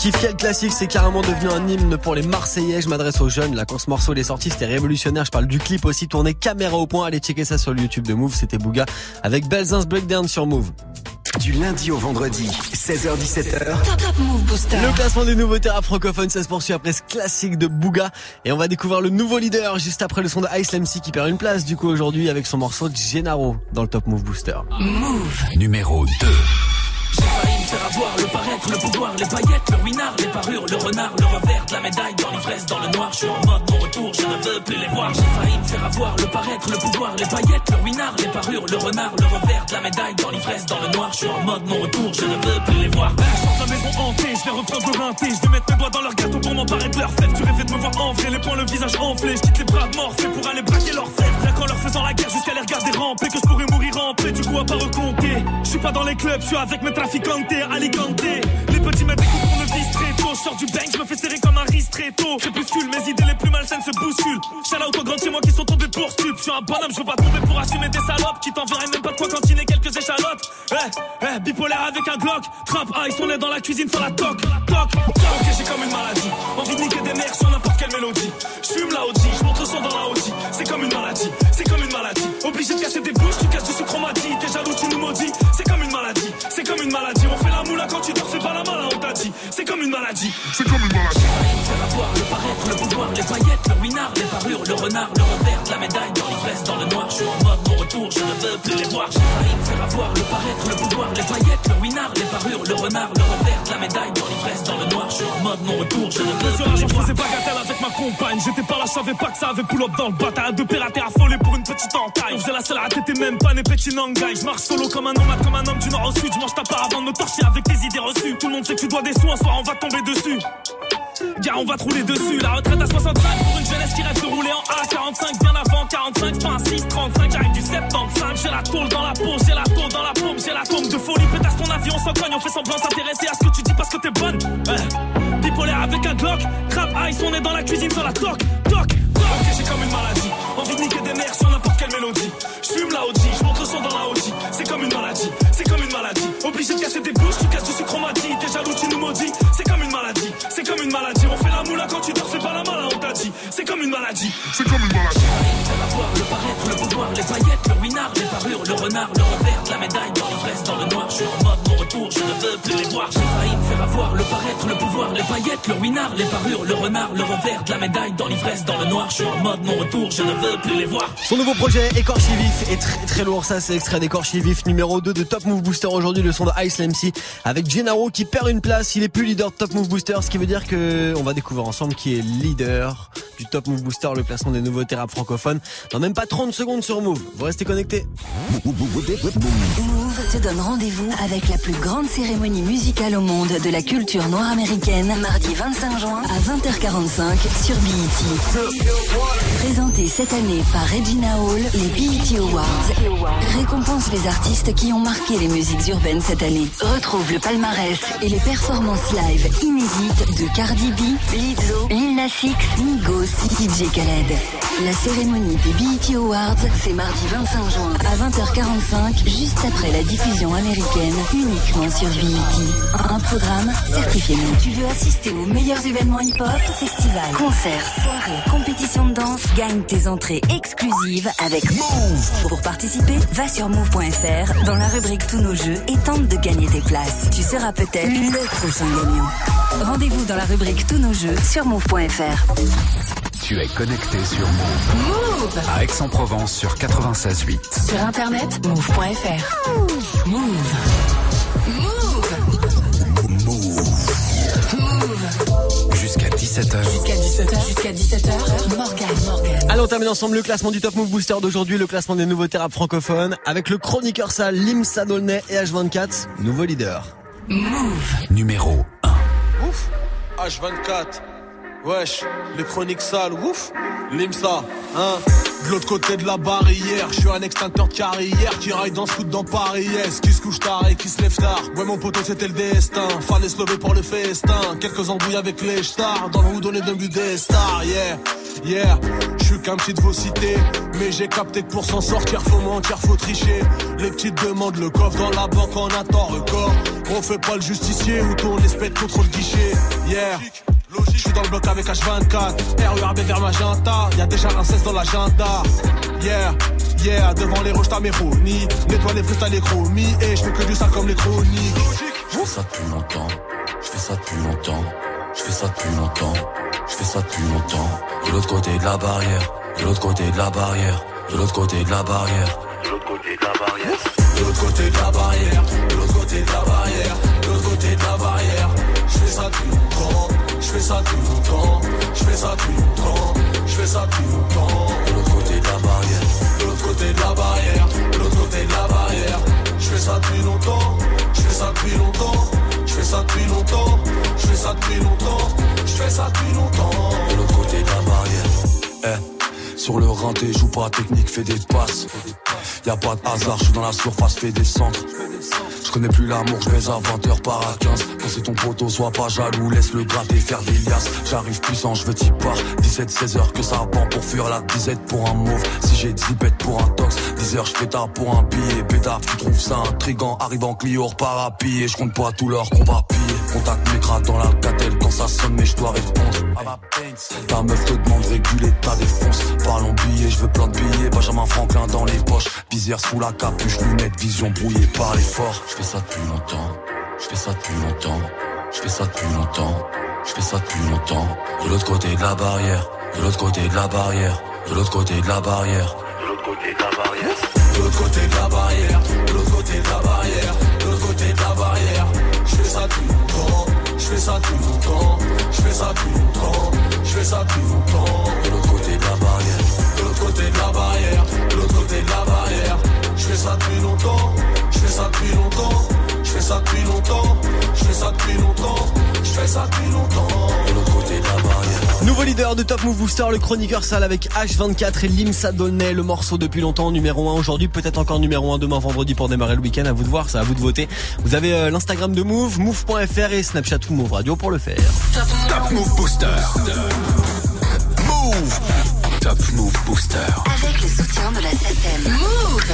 Dan. Quel kiff, quel classique, c'est carrément devenu un hymne pour les Marseillais. Je m'adresse aux jeunes. Là, quand ce morceau est sorti, c'était révolutionnaire. Je parle du clip aussi, tourné caméra au point. Allez checker ça sur le YouTube de Move. C'était Bouga avec Belzins Breakdown sur Move. Du lundi au vendredi, 16h17h. Top Top Move Booster. Le classement des nouveautés rap francophones, ça se poursuit après ce classique de Bouga. Et on va découvrir le nouveau leader juste après le son de Ice MC qui perd une place du coup aujourd'hui avec son morceau Gennaro dans le Top Move Booster. Move. Numéro 2. Le paraître, le pouvoir, les paillettes, le ruinard, les parures, le renard, le revers la médaille, dans l'ivresse, dans le noir. Je suis en mode mon retour, je ne veux plus les voir. J'ai failli me faire avoir le paraître, le pouvoir, les paillettes, le ruinard, les parures, le renard, le revers la médaille, dans l'ivresse, dans le noir. Je suis en mode mon retour, je ne veux plus les voir. Je sors de la maison hantée, je vais reprendre le je vais mettre mes doigts dans leur gâteau pour m'emparer de leur fève. Tu rêvais de me voir en vrai, les poings, le visage enflé, je quitte les bras morphés pour aller braquer leur fève. Faisant la guerre jusqu'à les regarder ramper, que je pourrais mourir en paix, du coup à pas recompter. Je suis pas dans les clubs, je suis avec mes traficantes, Alicante. Les petits me découpent vis très tôt, sors du bank, je me fais serrer comme un ristretto. Crépuscule, mes idées les plus malsaines se bousculent. Shout out aux grands chez moi qui sont tombés pour stup. Je suis un bonhomme, je veux pas tomber pour assumer des salopes qui t'enverraient même pas de quoi cantiner quelques échalotes. Eh, eh, bipolaire avec un Glock. Trap ice, on est dans la cuisine sans la toc. Toc, ok, j'ai comme une maladie. Envie de niquer des mères sur n'importe quelle mélodie. Je fume la OG, je montre son dans la OG. C'est comme une maladie, c'est comme une maladie. Obligé de casser des bouches, tu casses du sucre, m'a dit. T'es jaloux, tu nous maudis. C'est c'est comme une maladie. On fait la moula quand tu dors, C'est pas la mala, on t'a dit. C'est comme une maladie, c'est comme une maladie. Faire avoir, le paraître, le pouvoir, les paillettes, le winard, les parures, le renard, le revers, la médaille dans l'ivresse, dans le noir. Je suis en mode mon retour, je ne veux plus les voir. J'ai faire avoir, le paraître, le pouvoir, les paillettes, le winard, les parures, le renard, le revers médaille, dans l'ivresse, dans le noir. Je suis en mode mon retour, je ne veux Sur je faisais bagatelle avec ma compagne. J'étais pas là, je savais pas que ça avait pull up dans le bataille. De pirater affolé pour une petite entaille. On faisait la seule à t'étais même pas né petit nangai. Je marche solo comme un nomade, comme un homme du nord au sud. Je mange ta part avant de me torcher avec tes idées reçues. Tout le monde sait que tu dois des sous, un soir on va tomber dessus. Gars, on va te rouler dessus. La retraite à 65 pour une jeunesse qui rêve de rouler en A45. Bien avant 45, c'est pas un 6, 35. J'arrive du 75. J'ai la tôle dans la peau, j'ai la tôle dans la paume, j'ai la tombe de folie. Pétasse ton avion sans cogne, on fait semblant s'intéresser à ce que tu dis parce que t'es bonne. Ouais. Bipolaire avec un Glock. Crap ice, on est dans la cuisine sur la toc, toc, toc. Ok, j'ai comme une maladie. Envie de niquer des mères sur n'importe quelle mélodie. Je fume la OG, je monte le son dans la OG. C'est comme une maladie, c'est comme une maladie. Obligé de casser des bouches, tu casses du sucre, on m'a dit. T'es jaloux, tu nous maudis. C'est comme une maladie, c'est comme une maladie. On fait la moula quand tu dors, fais pas la malin, on t'a dit. C'est comme une maladie. C'est comme une maladie. Faire avoir le paraître, le pouvoir, les paillettes, le winard, les parures, le renard, le revers la médaille, dans l'ivresse, dans le noir. Je suis en mode mon retour, je ne veux plus les voir. J'ai failli me faire avoir le paraître, le pouvoir, les paillettes, le winard, les parures, le renard, le revers la médaille, dans l'ivresse, dans le noir. Je suis en mode mon retour, je ne veux plus les voir. Son nouveau projet Écorché Vif est très très lourd, ça c'est extrait d'Écorché Vif numéro 2 de Top Move Booster aujourd'hui, le son de Ice MC avec Gennaro qui perd une place, il est plus leader de Top Move Booster, ce qui veut dire que on va découvrir ensemble qui est leader du Top Move Booster, le classement des nouveaux thérapeutes francophones, dans même pas 30 secondes sur Move. Vous restez connectés. Move te donne rendez-vous avec la plus grande cérémonie musicale au monde de la culture noire américaine, mardi 25 juin à 20h45 sur BET. Présenté cette année par Regina Hall, les BET Awards récompensent les artistes qui ont marqué les musiques urbaines cette année. Retrouve le palmarès et les performances live inédites de Cardi B, Lizzo, Lil Nas X, Migos, DJ Khaled. La cérémonie des BET Awards, c'est mardi 25 juin à 20h45, juste après la diffusion américaine, uniquement sur BET. Un programme certifié. Tu veux assister aux meilleurs événements hip-hop, festivals, concerts, soirées, compétitions de danse, gagne tes entrées exclusives avec Move. Pour participer, va sur move.fr dans la rubrique Tous nos jeux et tente de gagner tes places. Tu seras peut-être le prochain gagnant. Rendez-vous dans la rubrique Tous nos jeux sur move.fr. Tu es connecté sur Move. Move À Aix-en-Provence sur 96.8. Sur internet, move.fr. Move. Move. 17h. Jusqu'à 17h. Jusqu'à 17h. Morgan, Morgan. Allez, on termine ensemble le classement du Top Move Booster d'aujourd'hui, le classement des nouveaux thérapeutes francophones, avec le chroniqueur sale Limsa Dolnay et H24, nouveau leader. Move. Numéro Ouf H24 Wesh, les chroniques sales, ouf Limsa, hein. De l'autre côté de la barrière, je suis un extincteur de carrière Qui raille dans ce coup dans Paris Yes, qui se couche tard et qui se lève tard. Ouais mon poteau c'était le destin. Fallait se lever pour le festin. Quelques embrouilles avec les stars. Dans le houdonné d'un but des stars Yeah, yeah. Je suis qu'un petit de vos cités Mais j'ai capté que pour s'en sortir faut mentir, faut tricher. Les petites demandent le coffre dans la banque en attend record. On fait pas le justicier ou ton espèce contre le guichet Yeah je suis dans le bloc avec H24 RERB vers Magenta Y'a déjà un 16 dans l'agenda. Yeah, yeah Devant les roches mes Ronnie Nettoie les frites t'as les chromies Et je fais que du sale comme les chroniques. Je fais ça depuis longtemps, je fais ça depuis longtemps, je fais ça depuis longtemps, je fais ça depuis longtemps. De l'autre côté de la barrière, de l'autre côté de la barrière, de l'autre côté de la barrière, de l'autre côté de la barrière, de l'autre côté de la barrière, de l'autre côté de la barrière, de l'autre côté de la barrière. Je fais ça depuis longtemps ça depuis longtemps. Je fais ça depuis longtemps. Je fais ça depuis longtemps. De l'autre côté de la barrière, De l'autre côté de la barrière. De l'autre côté de la barrière. Je fais ça depuis longtemps. Je fais ça depuis longtemps. Je fais ça depuis longtemps. Je fais ça depuis longtemps. Je fais ça depuis longtemps. De l'autre côté de la barrière. Eh, sur le rinté, joue pas. Technique, fais des passes. Y a pas de hasard, je suis dans la surface, fais des centres. Je connais plus l'amour, je baise à 20h par à 15 Quand c'est ton poteau, sois pas jaloux, laisse le gratter, faire des liasses. J'arrive puissant, je veux t'y part 17-16 heures que ça pend pour fuir la disette pour un mauve. Si j'ai 10 bêtes pour un tox 10 heures je pétard pour un billet. Pétard, tu trouves ça intrigant. Arrive en Clio, repars à pied. Je compte pas tout va piller Contact mes crats dans la catelle. Quand ça sonne mais je dois répondre Ta meuf te demande réguler ta défonce Parlons billets, je veux plein de billets. Benjamin Franklin dans les poches. Visière sous la capuche, lunettes, vision brouillée par l'effort. Je fais ça depuis longtemps, je fais ça depuis longtemps, je fais ça depuis longtemps, Je fais ça depuis longtemps. De l'autre côté de la barrière, de l'autre côté de la barrière, de l'autre côté de la barrière. De l'autre côté de la barrière. De l'autre côté de la barrière, de l'autre côté de la barrière, de l'autre côté de la barrière. Je fais ça depuis fais ça depuis longtemps. Je fais ça depuis longtemps. Je fais ça depuis longtemps. De l'autre côté de la barrière. De l'autre côté de la barrière. De l'autre côté de la barrière. Je fais ça depuis longtemps. Je fais ça depuis longtemps. Je fais ça depuis longtemps. Je fais ça depuis longtemps. Je fais ça depuis longtemps. De l'autre côté de la barrière. Nouveau leader de Top Move Booster, le chroniqueur sale avec H24 et Limsa Dolnay, le morceau depuis longtemps numéro 1 aujourd'hui, peut-être encore numéro 1 demain vendredi pour démarrer le week-end. À vous de voir, c'est à vous de voter. Vous avez euh, l'Instagram de Move, move.fr et Snapchat ou Move Radio pour le faire. Top Move Booster. Move. Top Move Booster. Avec le soutien de la SACEM. Move